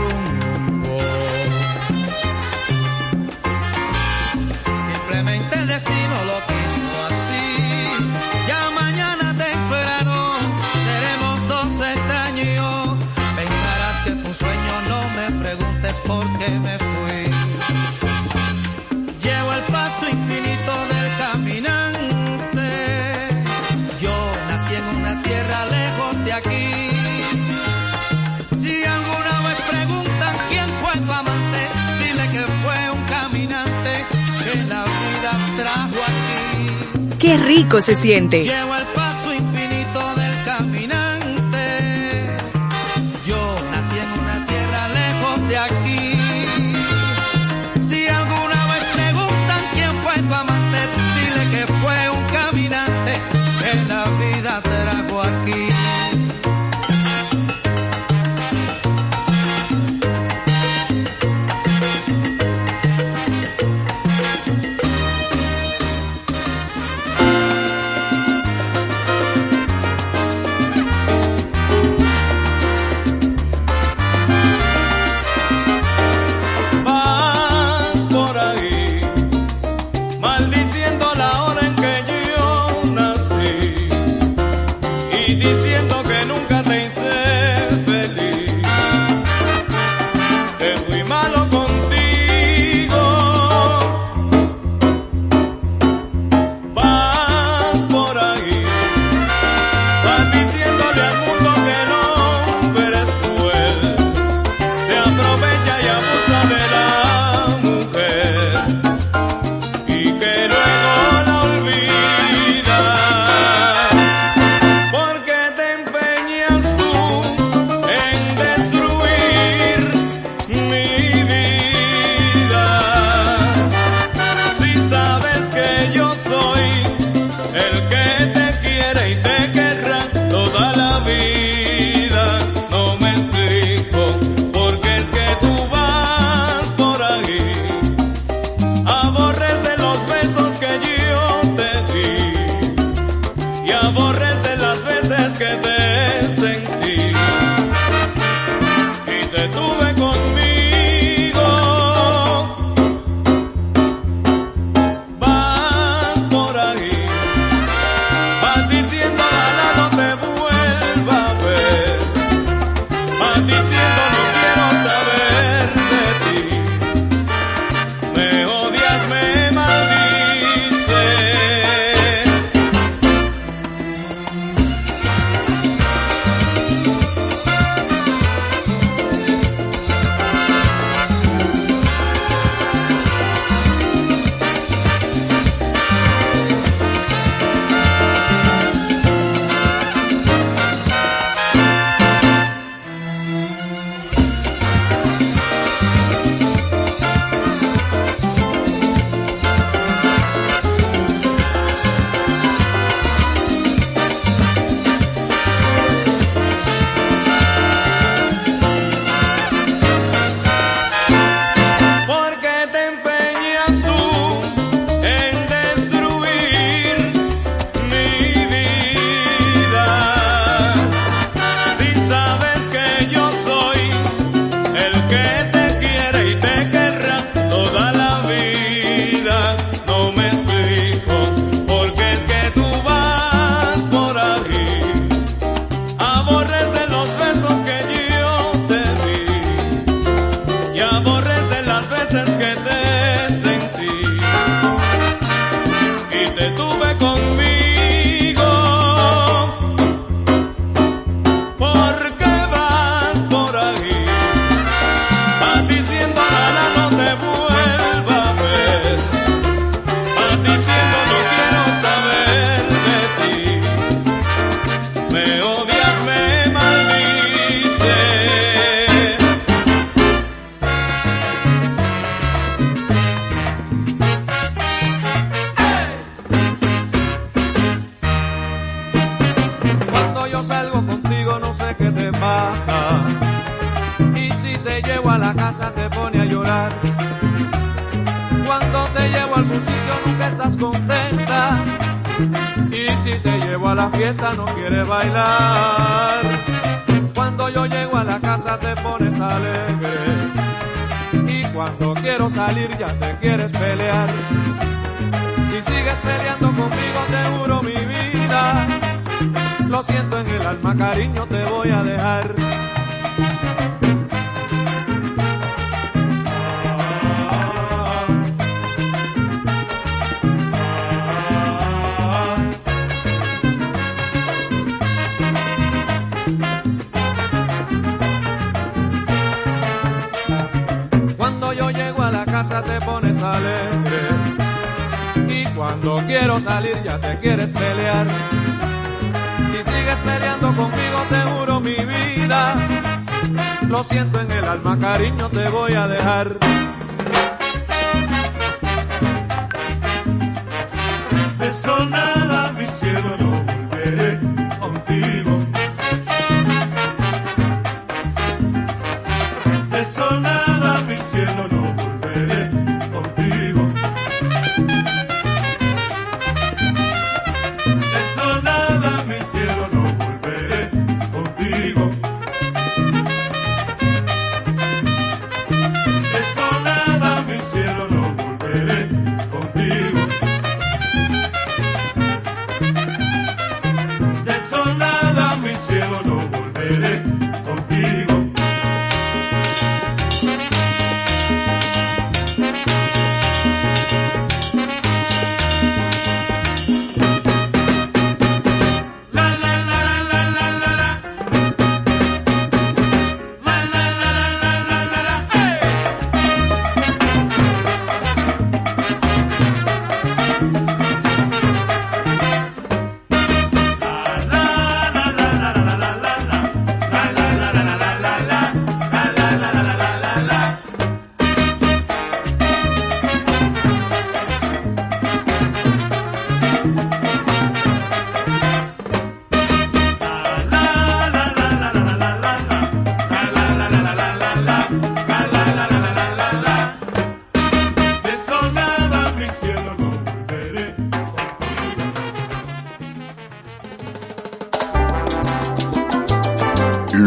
se siente. and we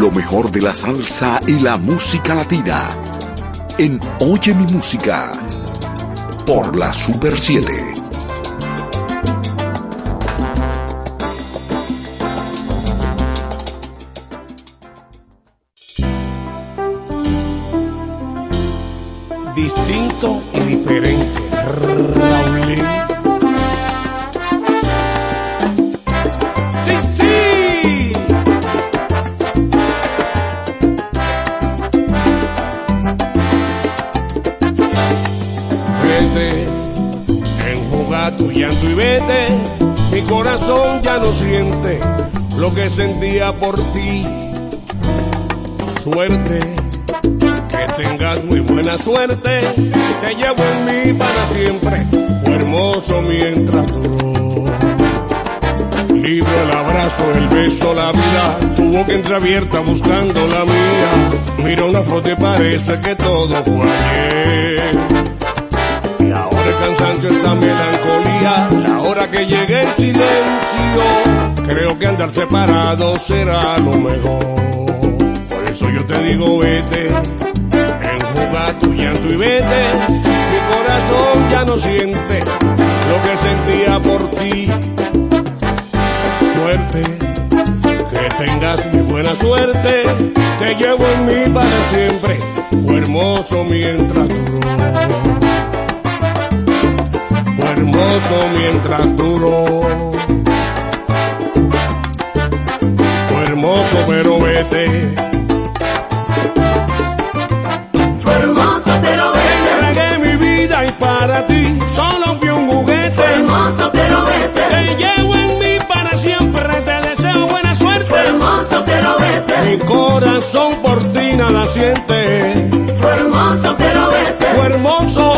Lo mejor de la salsa y la música latina. En Oye mi música. Por la Super 7. distinto y diferente. Lo que sentía por ti. Suerte que tengas muy buena suerte. Te llevo en mí para siempre, oh hermoso mientras duró. Libre el abrazo, el beso, la vida, tu boca entreabierta buscando la mía. Mira una foto y parece que todo fue ayer. Y ahora el cansancio, esta melancolía, la hora que llegue en silencio. Creo que andar separado será lo mejor. Por eso yo te digo, vete, enjuga tu llanto y vete. Mi corazón ya no siente lo que sentía por ti. Suerte, que tengas mi buena suerte. Te llevo en mí para siempre, fue hermoso mientras duró. Fue hermoso mientras duró. Fue hermoso, pero vete. Fue hermoso, pero vete. Entregué mi vida y para ti solo fui un juguete. Fue hermoso, pero vete. Te llevo en mí para siempre, te deseo buena suerte. Fue hermoso, pero vete. Mi corazón por ti nada siente. Fue hermoso, pero vete. Fue hermoso,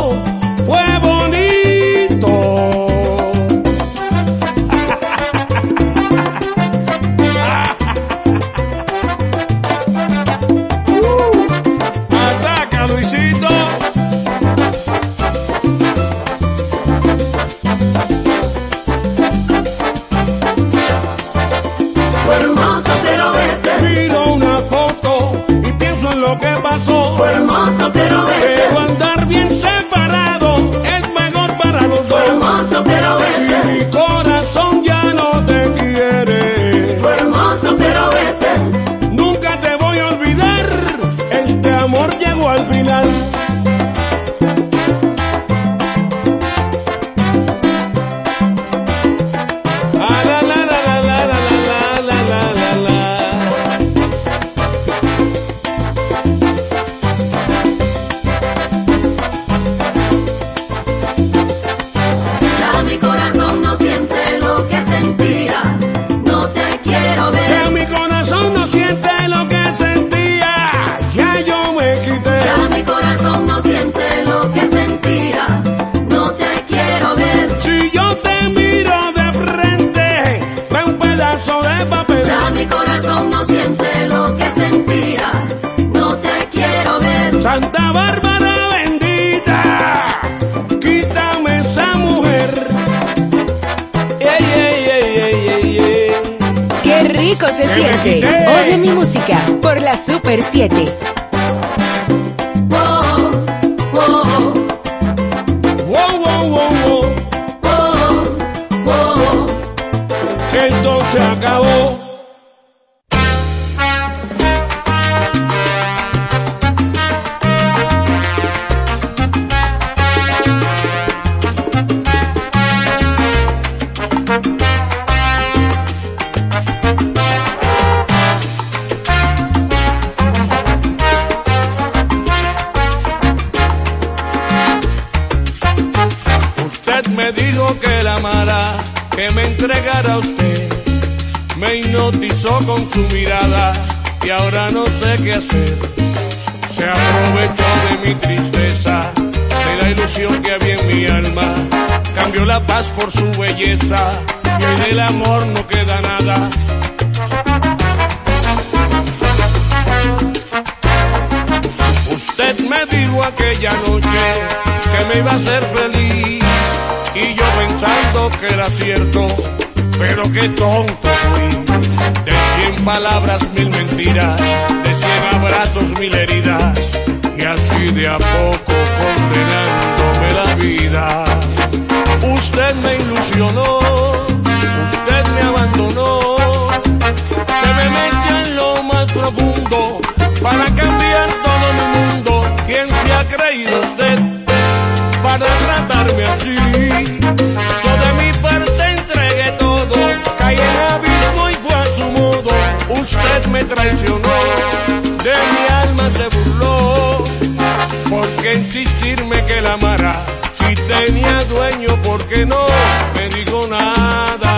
nada.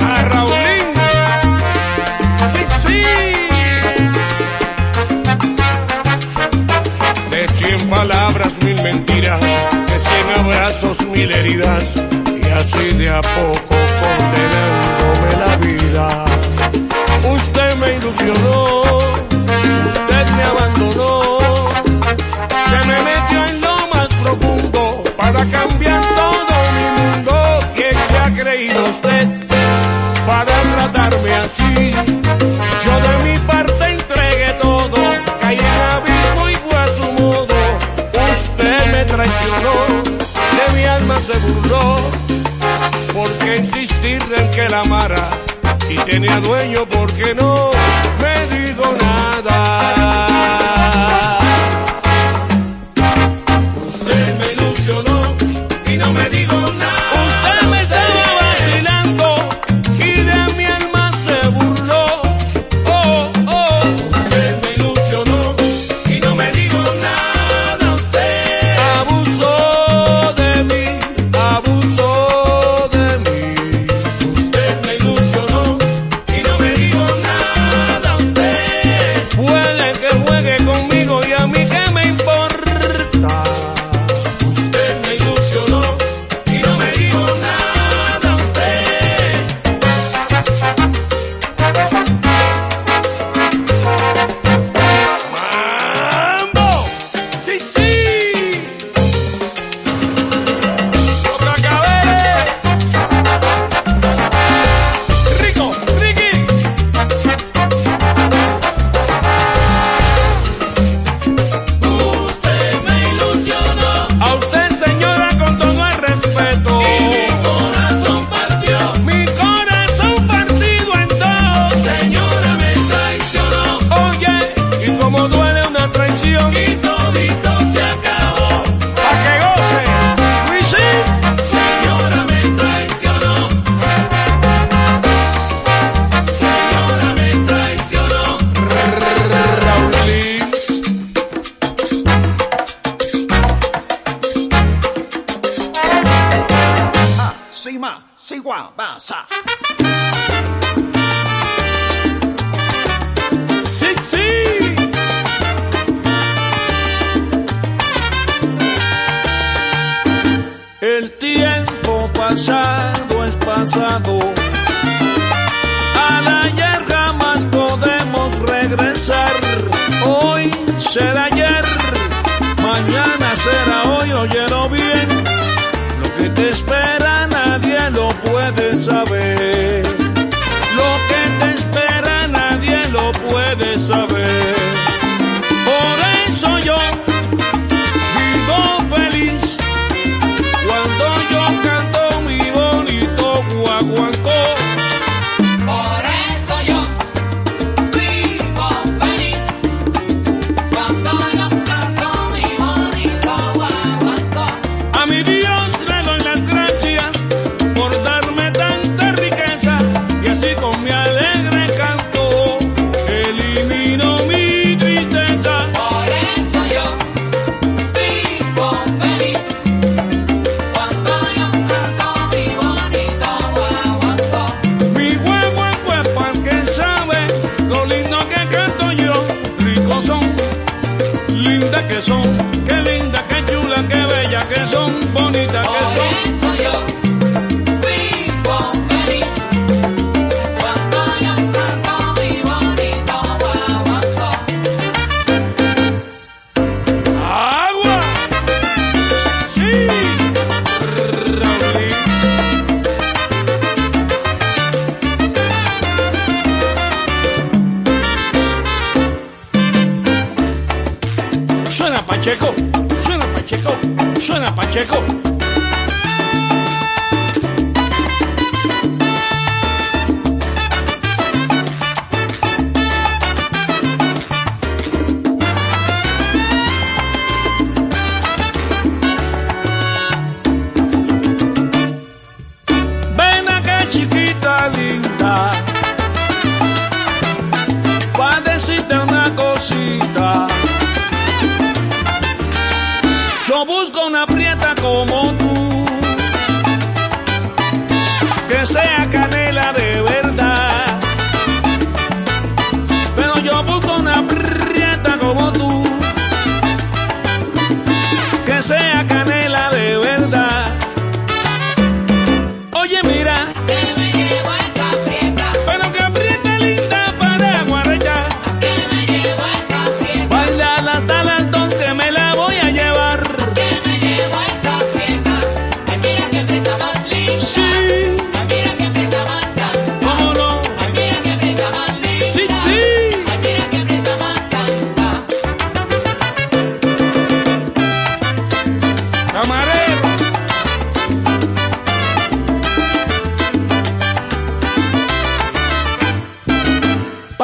A Raulín, sí, sí. De cien palabras, mil mentiras, de cien abrazos, mil heridas, y así de a poco condenándome la vida. Usted me ilusionó. que la amara. Si tenía dueño, ¿por qué no?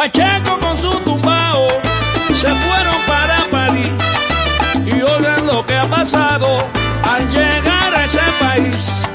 Pacheco con su tumbao se fueron para París y oigan lo que ha pasado al llegar a ese país.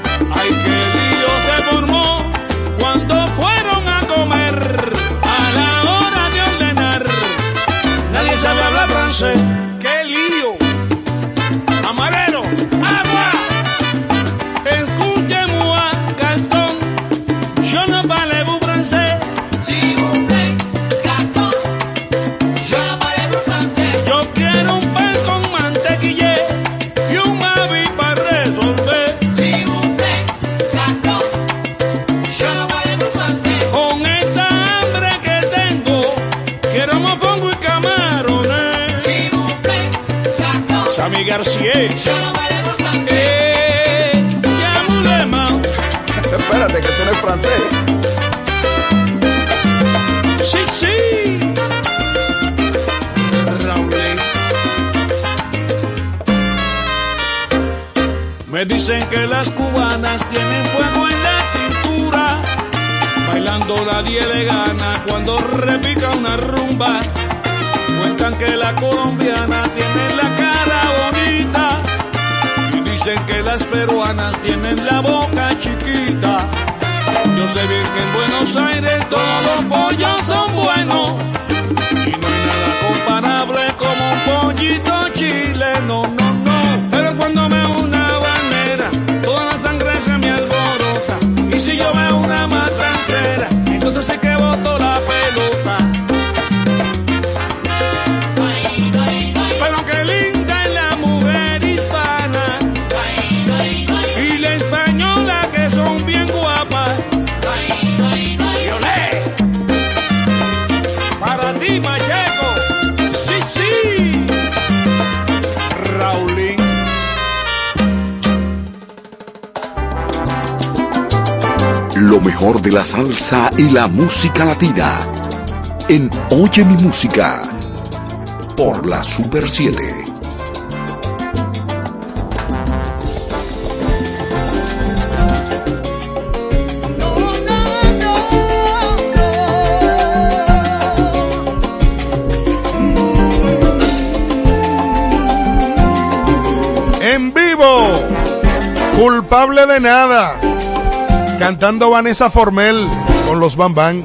nadie le gana cuando repica una rumba. Cuentan que la colombiana tiene la cara bonita y dicen que las peruanas tienen la boca chiquita. Yo sé bien que en Buenos Aires todos los pollos son buenos y no hay nada comparable como un pollito chileno, no, no. Pero cuando me una banera, toda la sangre se me alborota y si yo veo una matancera entonces que botó la pelota. De la salsa y la música latina. En Oye mi música. Por la Super 7. En vivo. Culpable de nada. Cantando Vanessa Formel con los Bam Bam.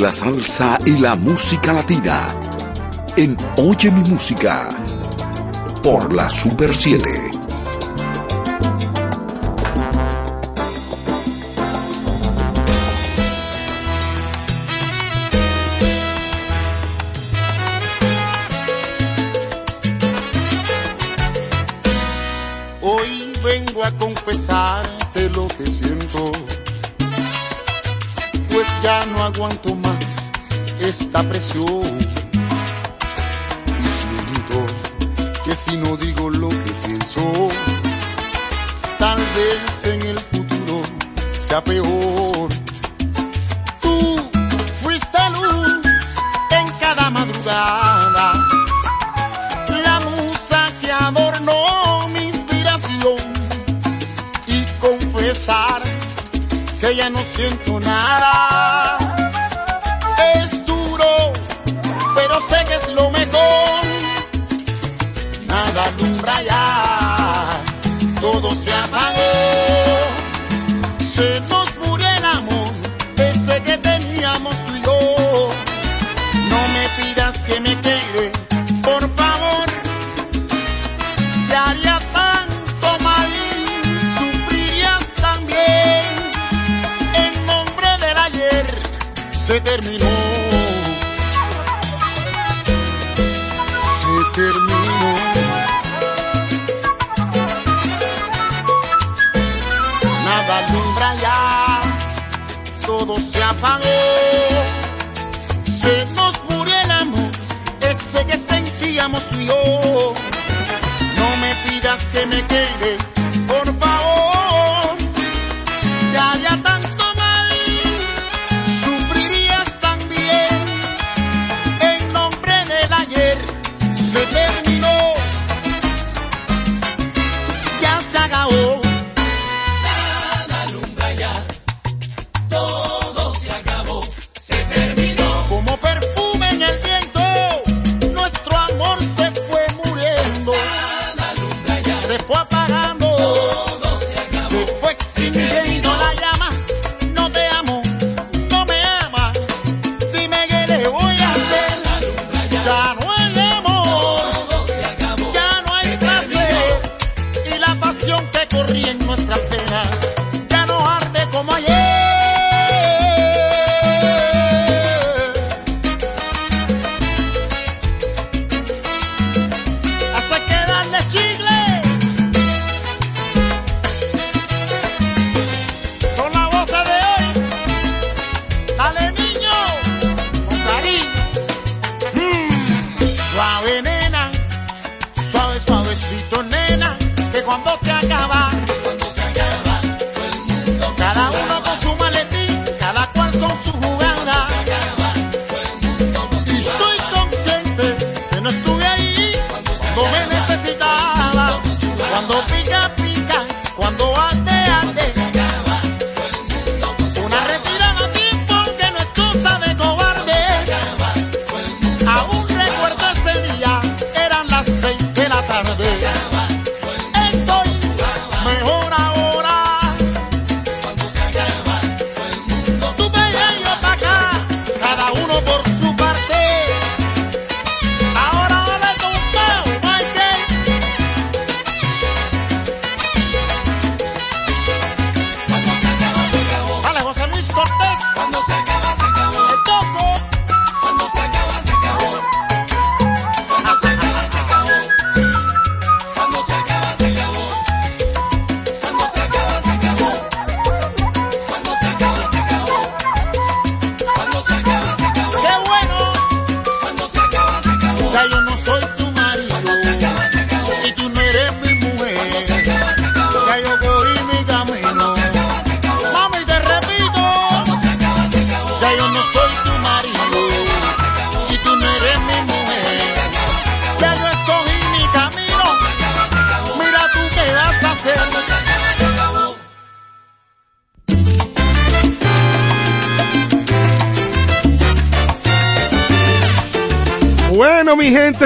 la salsa y la música latina en Oye mi música por la Super 7.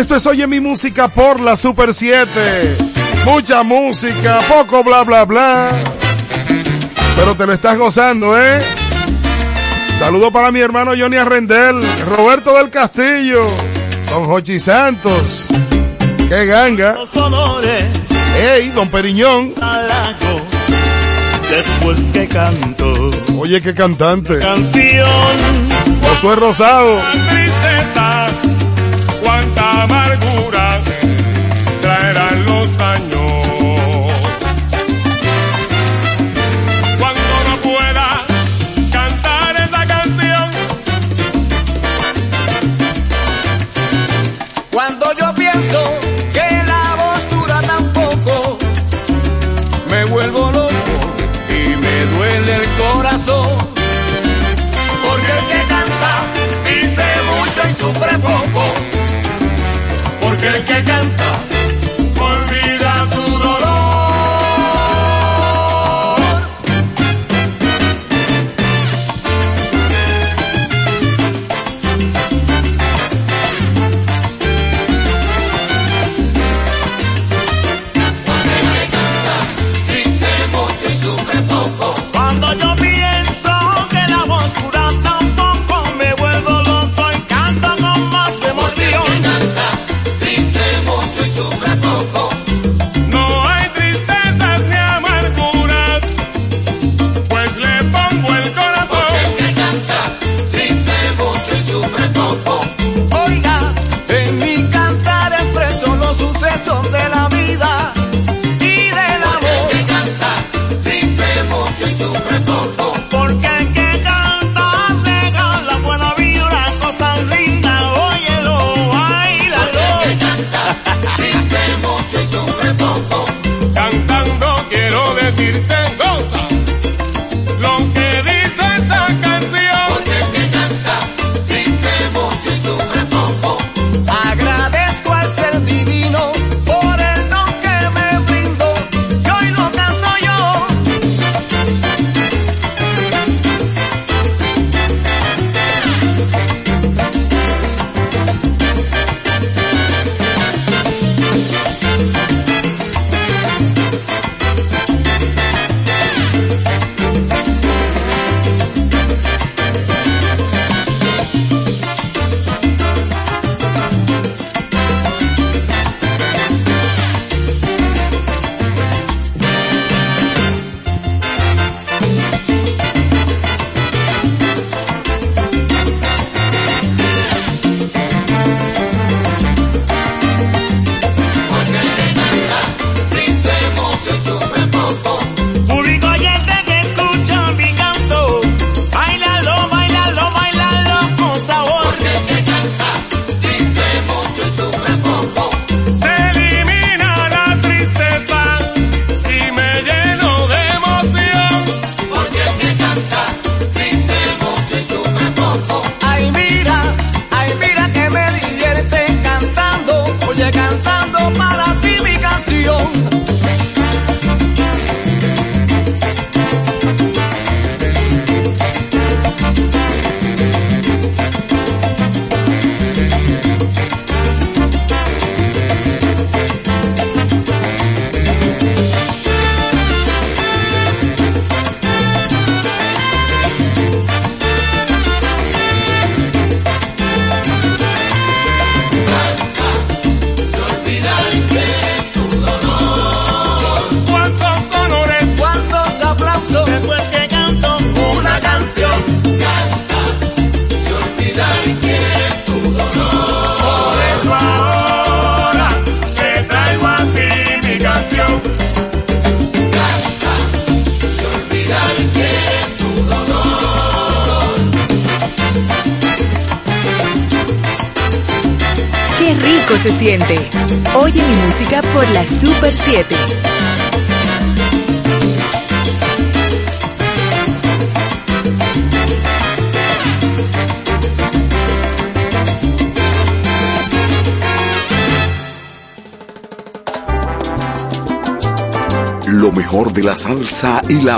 esto es Oye mi música por la Super 7. Mucha música, poco bla bla bla. Pero te lo estás gozando, ¿eh? Saludo para mi hermano Johnny Arrendel, Roberto del Castillo, Don Jochi Santos. ¡Qué ganga! ¡Ey, Don Periñón! Después que canto. Oye, qué cantante. Canción. Josué Rosado.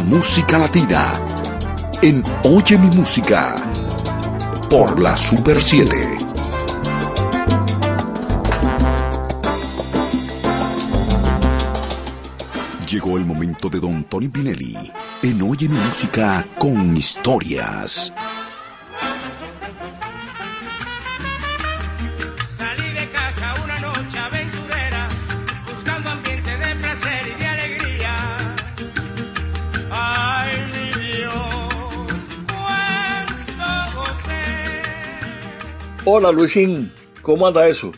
música latina en Oye mi música por la Super 7. Llegó el momento de Don Tony Pinelli en Oye mi música con historias. Hola Luisín, ¿cómo anda eso?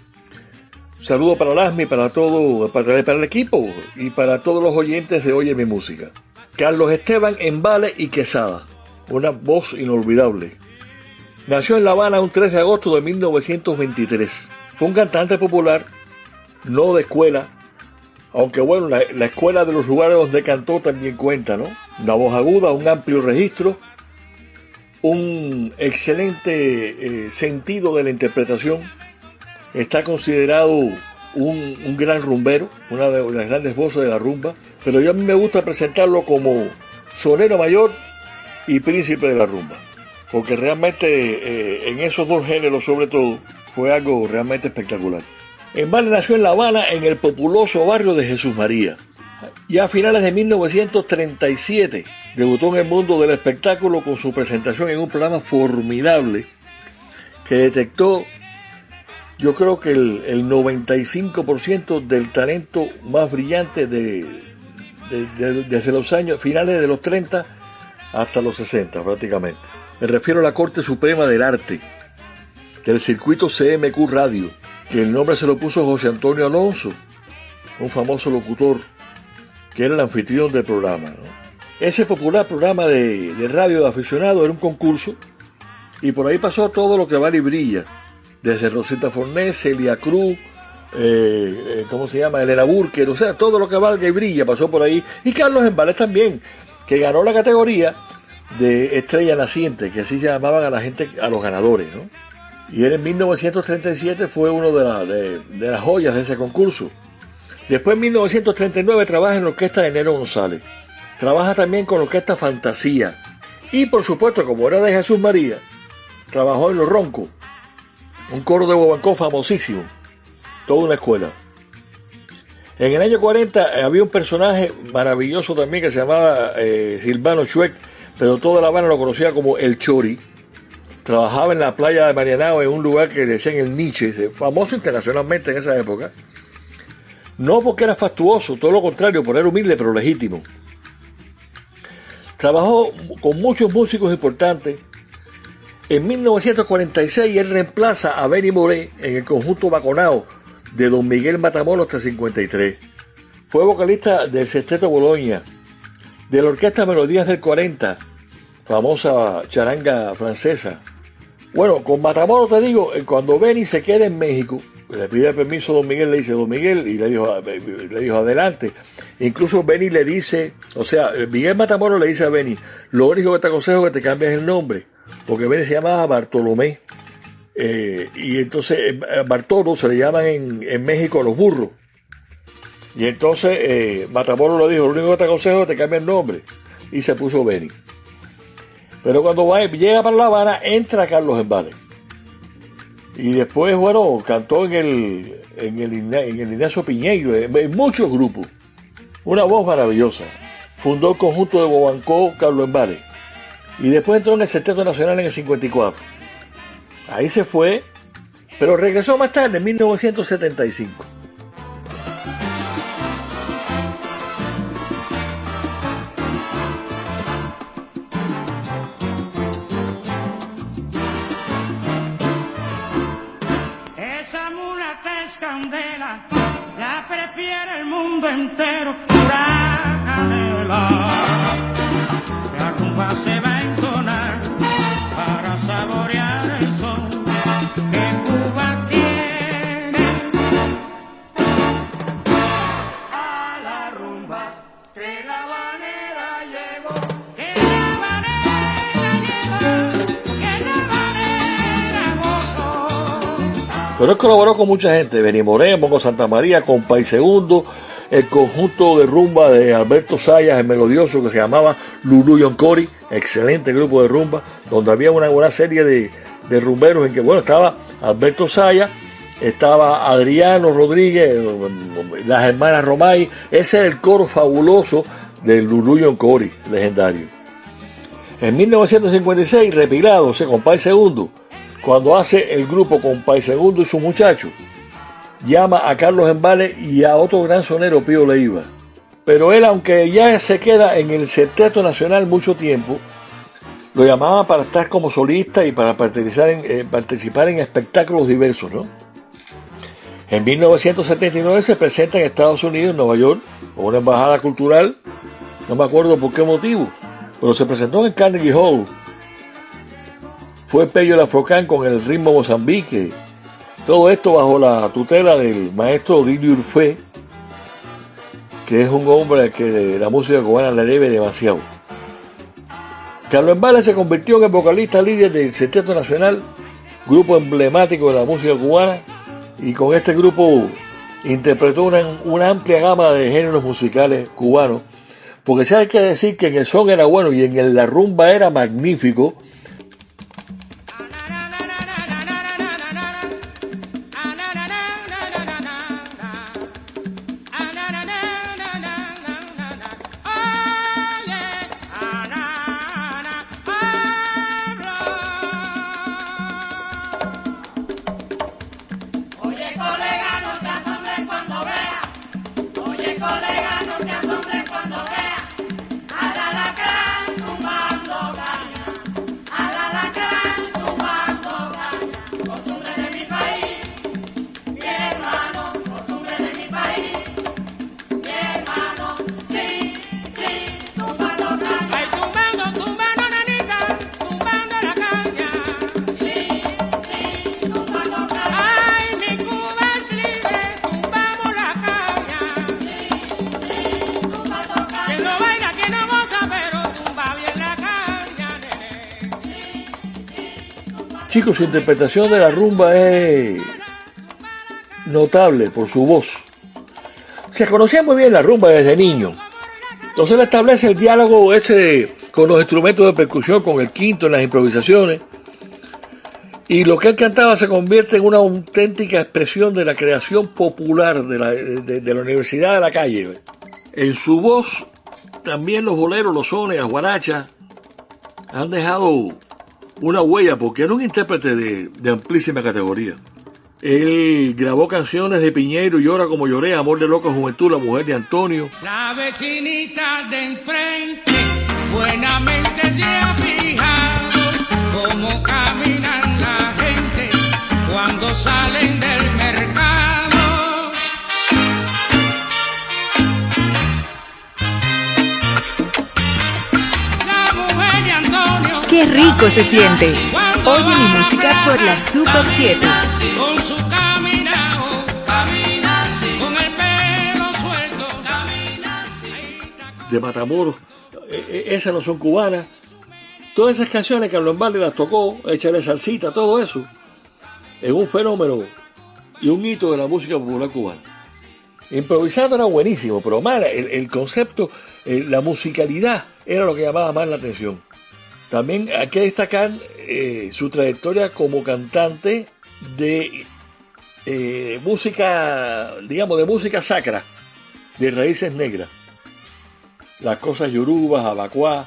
Saludo para Lasmi, para todo, para, para el equipo y para todos los oyentes de Oye Mi Música. Carlos Esteban Embale y Quesada, una voz inolvidable. Nació en La Habana un 3 de agosto de 1923. Fue un cantante popular, no de escuela, aunque bueno, la, la escuela de los lugares donde cantó también cuenta, ¿no? Una voz aguda, un amplio registro, un excelente eh, sentido de la interpretación. Está considerado un, gran rumbero, una de las grandes voces de la rumba, pero yo a mí me gusta presentarlo como sonero mayor y príncipe de la rumba, porque realmente eh, en esos dos géneros sobre todo fue algo realmente espectacular. En nació en La Habana, en el populoso barrio de Jesús María. Y a finales de 1937 debutó en el mundo del espectáculo con su presentación en un programa formidable que detectó, yo creo que el, el 95% del talento más brillante de- desde los años finales de los 30 hasta los 60 prácticamente. Me refiero a la Corte Suprema del Arte, del circuito CMQ Radio, que el nombre se lo puso José Antonio Alonso, un famoso locutor que era el anfitrión del programa. Ese popular programa de, radio de aficionados era un concurso y por ahí pasó todo lo que vale y brilla, desde Rosita Fornés, Celia Cruz, eh, eh, ¿cómo se llama? Elena Burker, o sea, todo lo que valga y brilla pasó por ahí. Y Carlos Embales también, que ganó la categoría de estrella naciente, que así llamaban a la gente, a los ganadores, ¿no? Y él en 1937 fue uno de, la- de las joyas de ese concurso. Después en 1939 trabaja en la orquesta de Nero González. Trabaja también con la orquesta Fantasía. Y por supuesto, como era de Jesús María, trabajó en Los Roncos, un coro de Bobancó famosísimo. Toda una escuela. En el año 40 había un personaje maravilloso también que se llamaba eh, Silvano Chuec, pero toda La Habana lo conocía como El Chori. Trabajaba en la playa de Marianao en un lugar que decían el Nietzsche, famoso internacionalmente en esa época. No porque era fastuoso, todo lo contrario, por era humilde pero legítimo. Trabajó con muchos músicos importantes. En 1946 él reemplaza a Benny Moré en el conjunto Baconao de Don Miguel Matamoros hasta 53. Fue vocalista del Sexteto Boloña, de la Orquesta Melodías del 40, famosa charanga francesa. Bueno, con Matamoros te digo, eh, cuando Benny se queda en México, le pide permiso a Don Miguel, le dice Don Miguel, y le dijo, le dijo adelante. Incluso Benny le dice, o sea, eh, Miguel Matamoros le dice a Benny, lo único que te aconsejo es que te cambies el nombre, porque Benny se llamaba Bartolomé. Eh, y entonces eh, Bartolo se le llaman en, en México los burros. Y entonces Matamoros le dijo, lo único que te aconsejo es que te cambies el nombre. Y se puso Benny. Pero cuando va, llega para La Habana, entra Carlos Embale. Y después, bueno, cantó en el, en el, en el Ignacio Piñeiro, en, muchos grupos. Una voz maravillosa. Fundó el conjunto de Bobancó, Carlos Embale. Y después entró en el Sexteto Nacional en el 54. Ahí se fue, pero regresó más tarde, en 1975. Mundo entero, pura canela. La rumba se va a entonar para saborear el son que Cuba tiene. A la rumba que la banera llegó, que la banera llegó, que la. Pero él colaboró con mucha gente, Benny Moreno, con Santa María, con País Segundo, el conjunto de rumba de Alberto Sayas, el melodioso que se llamaba Lulu Yoncori, excelente grupo de rumba, donde había una, una serie de, de rumberos en que, bueno, estaba Alberto Sayas, estaba Adriano Rodríguez, las hermanas Romay, ese era el coro fabuloso de Lulu Yoncori, legendario. En 1956, repilado, con País Segundo, cuando hace el grupo con País Segundo y sus muchachos, llama a Carlos Embale y a otro gran sonero, Pío Leiva. Pero él, aunque ya se queda en el Septeto Nacional mucho tiempo, lo llamaban para estar como solista y para participar en, eh, en espectáculos diversos, ¿no? En 1979 se presenta en Estados Unidos, en Nueva York, con una embajada cultural, no me acuerdo por qué motivo, pero se presentó en Carnegie Hall. Fue Pello el Afrocán con el ritmo Mozambique. Todo esto bajo la tutela del maestro Dili Urfe, que es un hombre que la música cubana le debe demasiado. Carlos Embala se convirtió en el vocalista líder del Sexteto Nacional, grupo emblemático de la música cubana, y con este grupo interpretó una, una amplia gama de géneros musicales cubanos, porque si hay que decir que en el son era bueno y en el- la rumba era magnífico, su interpretación de la rumba es notable por su voz. Se conocía muy bien la rumba desde niño. Entonces él establece el diálogo ese con los instrumentos de percusión, con el quinto en las improvisaciones. Y lo que él cantaba se convierte en una auténtica expresión de la creación popular de la, de- de la Universidad de la Calle. En su voz, también los boleros, los sones, las guarachas, han dejado una huella porque era un intérprete de, de amplísima categoría. Él grabó canciones de Piñero, Llora como lloré, Amor de loca juventud, La mujer de Antonio. La vecinita de enfrente buenamente se ha fijado cómo caminan la gente cuando salen del Qué rico se siente. Oye mi música por la Super 7. Con su caminao, camina así, con el pelo suelto, camina así. de Matamoros, eh, eh, esas no son cubanas. Todas esas canciones Carlos Valle las tocó, échale salsita, todo eso, es un fenómeno y un hito de la música popular cubana. Improvisando era buenísimo, pero mal, el, el concepto, eh, la musicalidad era lo que llamaba más la atención. También hay que destacar eh, su trayectoria como cantante de eh, música, digamos, de música sacra, de raíces negras las cosas yorubas, abacuá,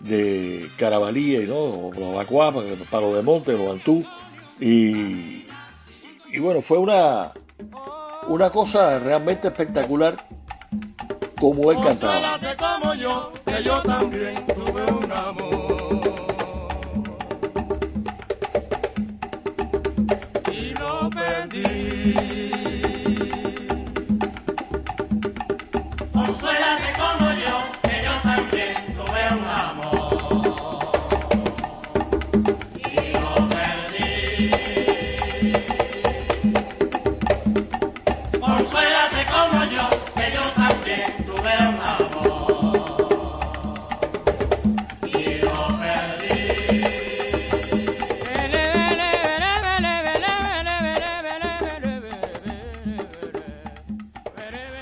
de Carabalí, ¿no? Los abacuá, palo de monte, los bantú. Y, y bueno, fue una, una cosa realmente espectacular como él cantaba. Como yo, que yo también tuve un amor. Y lo perdí.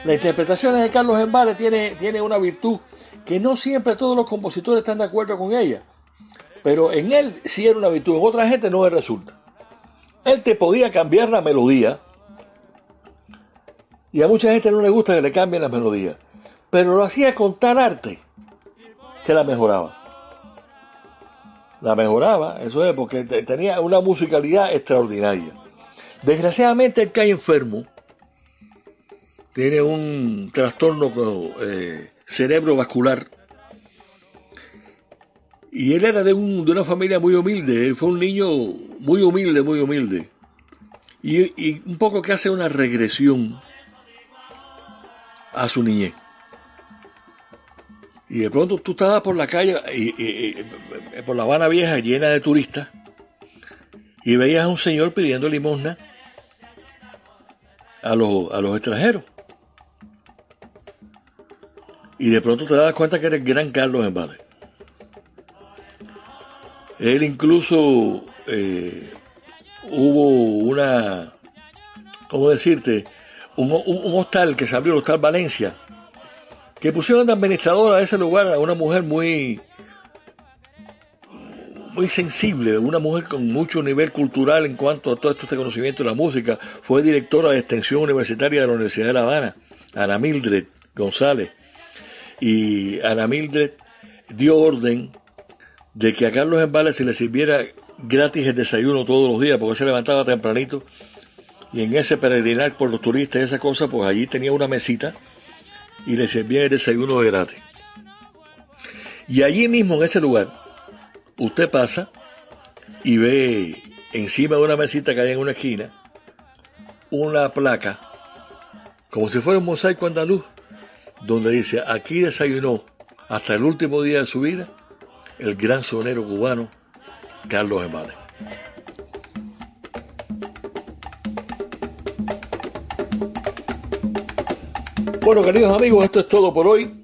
La interpretación de Carlos Embale tiene, tiene una virtud que no siempre todos los compositores están de acuerdo con ella. Pero en él sí era una virtud, en otra gente no le resulta. Él te podía cambiar la melodía, y a mucha gente no le gusta que le cambien las melodías, pero lo hacía con tal arte que la mejoraba. La mejoraba, eso es, porque te- tenía una musicalidad extraordinaria. Desgraciadamente él cae enfermo, tiene un trastorno eh, cerebrovascular Y él era de, un, de una familia muy humilde, él fue un niño muy humilde, muy humilde. Y, un poco que hace una regresión a su niñez. Y de pronto tú estabas por la calle, y, y- por la Habana Vieja llena de turistas, y veías a un señor pidiendo limosna a los, a los extranjeros. Y de pronto te das cuenta que era el gran Carlos Embale. Él incluso eh, hubo una, ¿cómo decirte? Un, un- hostal que se abrió, el Hostal Valencia, que pusieron de administradora de ese lugar a una mujer muy, muy sensible, una mujer con mucho nivel cultural en cuanto a todo este conocimiento de la música. Fue directora de extensión universitaria de la Universidad de La Habana, Ana Mildred González. Y Ana Mildred dio orden de que a Carlos Embale se le sirviera gratis el desayuno todos los días, porque se levantaba tempranito y en ese peregrinar por los turistas y esa cosa, pues allí tenía una mesita y le servían el desayuno de gratis. Y allí mismo, en ese lugar, usted pasa y ve encima de una mesita que hay en una esquina una placa, como si fuera un mosaico andaluz, donde dice, aquí desayunó hasta el último día de su vida el gran sonero cubano Carlos Embale. Bueno, queridos amigos, esto es todo por hoy.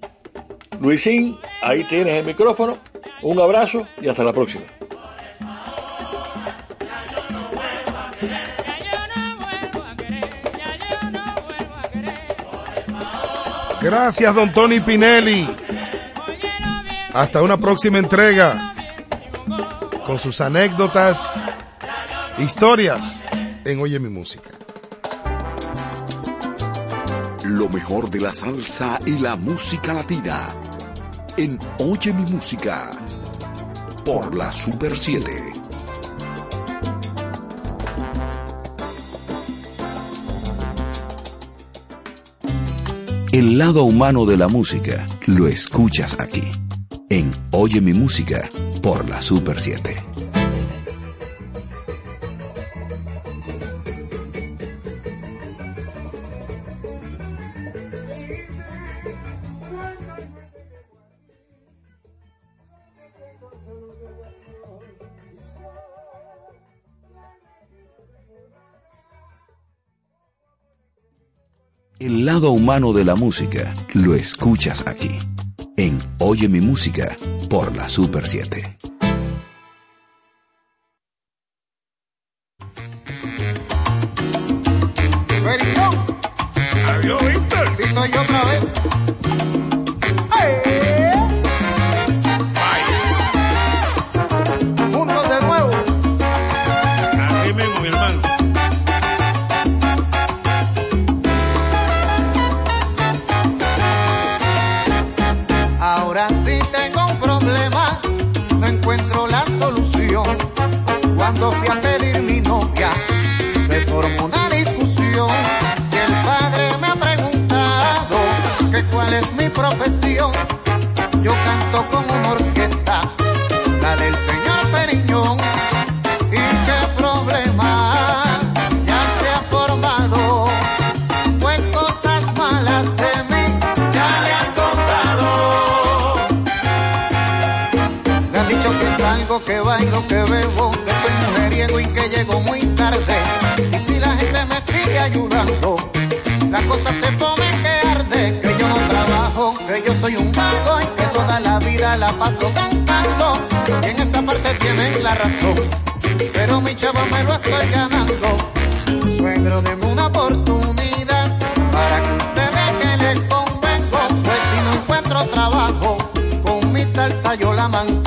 Luisín, ahí tienes el micrófono. Un abrazo y hasta la próxima. Gracias, don Tony Pinelli. Hasta una próxima entrega con sus anécdotas, historias en Oye mi música. Lo mejor de la salsa y la música latina. En Oye mi música. Por la Super 7. El lado humano de la música lo escuchas aquí. En Oye mi música. Por la Super 7. Lado humano de la música lo escuchas aquí. En Oye mi música. Por la Super 7. Pericón. Adiós, Víctor. Sí, soy yo Cuando fui a pedir mi novia, se formó una discusión. Si el padre me ha preguntado que cuál es mi profesión, yo canto con una orquesta, la del señor Periñón. ¿Y qué problema ya se ha formado? Pues cosas malas de mí ya le han contado. Me han dicho que salgo, que bailo, que bebo, y que llego muy tarde. Y si la gente me sigue ayudando, la cosa se pone que arde. Que yo no trabajo, que yo soy un vago y que toda la vida la paso cantando. Y en esa parte tienen la razón, pero mi chavo me lo estoy ganando. Suegro, deme una oportunidad para que usted vea que le convengo. Pues si no encuentro trabajo, con mi salsa yo la mantengo.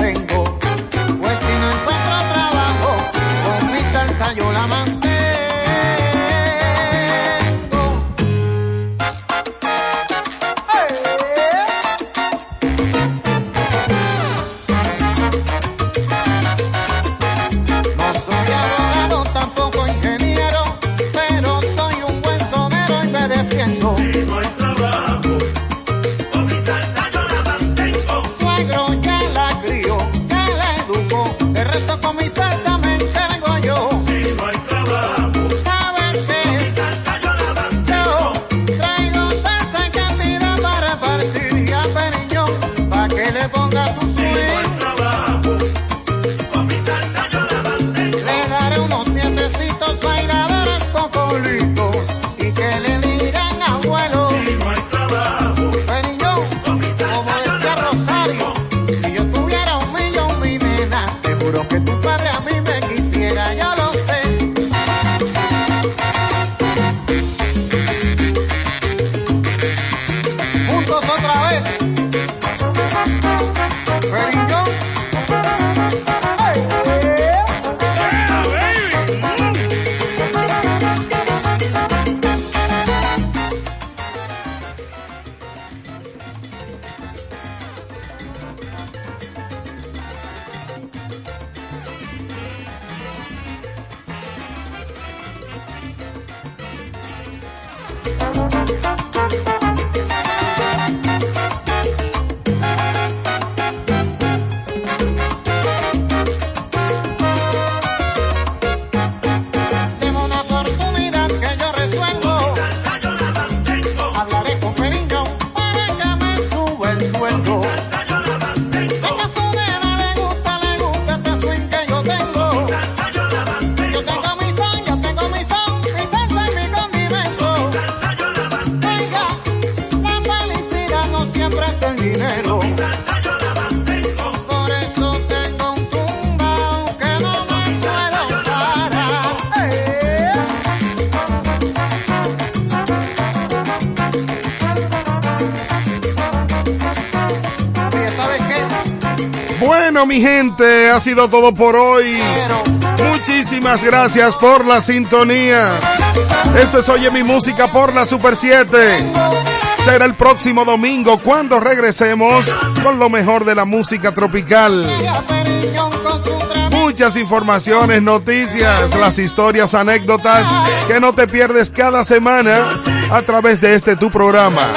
Ha sido todo por hoy. Muchísimas gracias por la sintonía. Esto es Oye mi música por la Super 7. Será el próximo domingo cuando regresemos con lo mejor de la música tropical. Muchas informaciones, noticias, las historias, anécdotas que no te pierdes cada semana a través de este tu programa.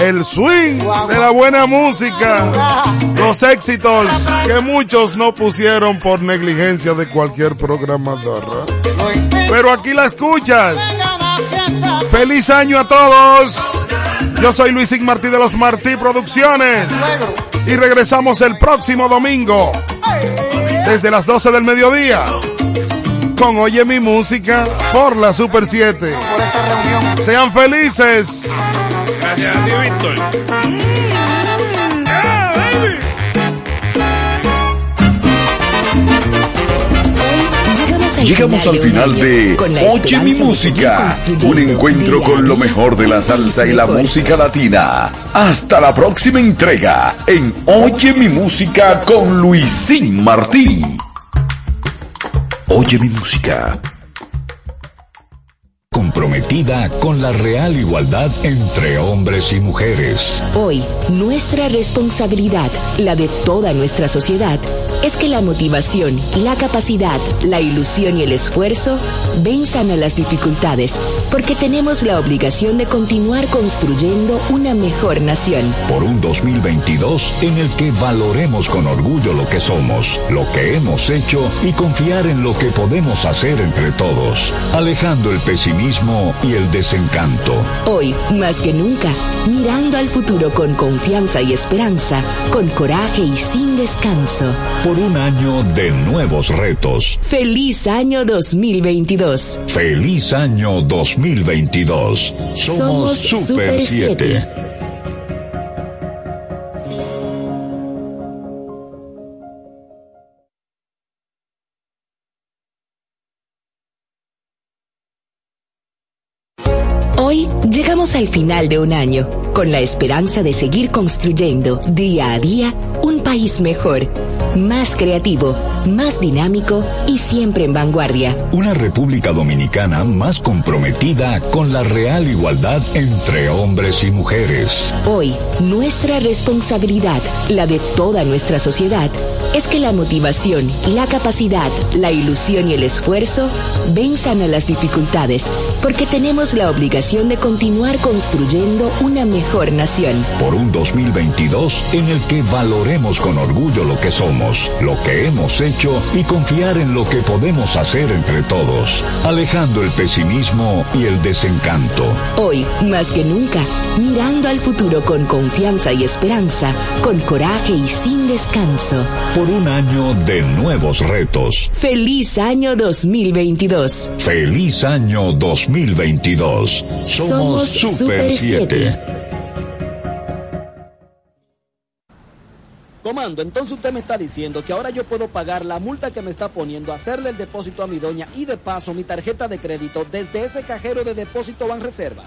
El swing de la buena música. Los éxitos que muchos no pusieron por negligencia de cualquier programador. Pero aquí la escuchas. Feliz año a todos. Yo soy Luis Martí de los Martí Producciones. Y regresamos el próximo domingo. Desde las 12 del mediodía. Con Oye mi música por la Super 7. Sean felices. Gracias a ti, Víctor. Llegamos al final de Oye mi música, un encuentro con lo mejor de la salsa y la música latina. Hasta la próxima entrega en Oye mi música con Luisín Martí. Oye mi música. Comprometida con la real igualdad entre hombres y mujeres. Hoy, nuestra responsabilidad, la de toda nuestra sociedad, es que la motivación, la capacidad, la ilusión y el esfuerzo venzan a las dificultades, porque tenemos la obligación de continuar construyendo una mejor nación. Por un 2022 en el que valoremos con orgullo lo que somos, lo que hemos hecho y confiar en lo que podemos hacer entre todos, alejando el pesimismo y el desencanto. Hoy, más que nunca, mirando al futuro con confianza y esperanza, con coraje y sin descanso. Por un año de nuevos retos. Feliz año 2022. Feliz año 2022. Somos, Somos Super Super 7. Llegamos al final de un año, con la esperanza de seguir construyendo día a día un país mejor, más creativo, más dinámico y siempre en vanguardia. Una República Dominicana más comprometida con la real igualdad entre hombres y mujeres. Hoy, nuestra responsabilidad, la de toda nuestra sociedad, es que la motivación, la capacidad, la ilusión y el esfuerzo venzan a las dificultades, porque tenemos la obligación de continuar construyendo una mejor nación. Por un 2022 en el que valoremos con orgullo lo que somos, lo que hemos hecho y confiar en lo que podemos hacer entre todos, alejando el pesimismo y el desencanto. Hoy, más que nunca, mirando al futuro con confianza y esperanza, con coraje y sin descanso. Por un año de nuevos retos. Feliz año 2022. Feliz año 2022. Somos, Somos Super Super 7. Comando, entonces usted me está diciendo que ahora yo puedo pagar la multa que me está poniendo, hacerle el depósito a mi doña y de paso mi tarjeta de crédito desde ese cajero de depósito Banreservas.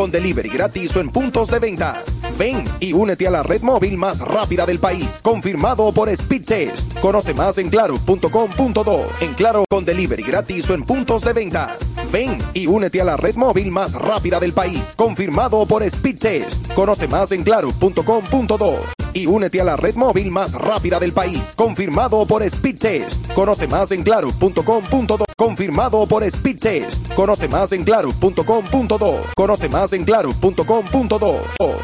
con delivery gratis o en puntos de venta. Ven y únete a la red móvil más rápida del país, confirmado por Speedtest. Conoce más en claro.com.do. En Claro con delivery gratis o en puntos de venta. Ven y únete a la red móvil más rápida del país, confirmado por Speedtest. Conoce más en claro.com.do y únete a la red móvil más rápida del país, confirmado por Speedtest. Conoce más en claro.com.do, confirmado por Speedtest. Conoce más en claro.com.do, conoce más en claro.com.do.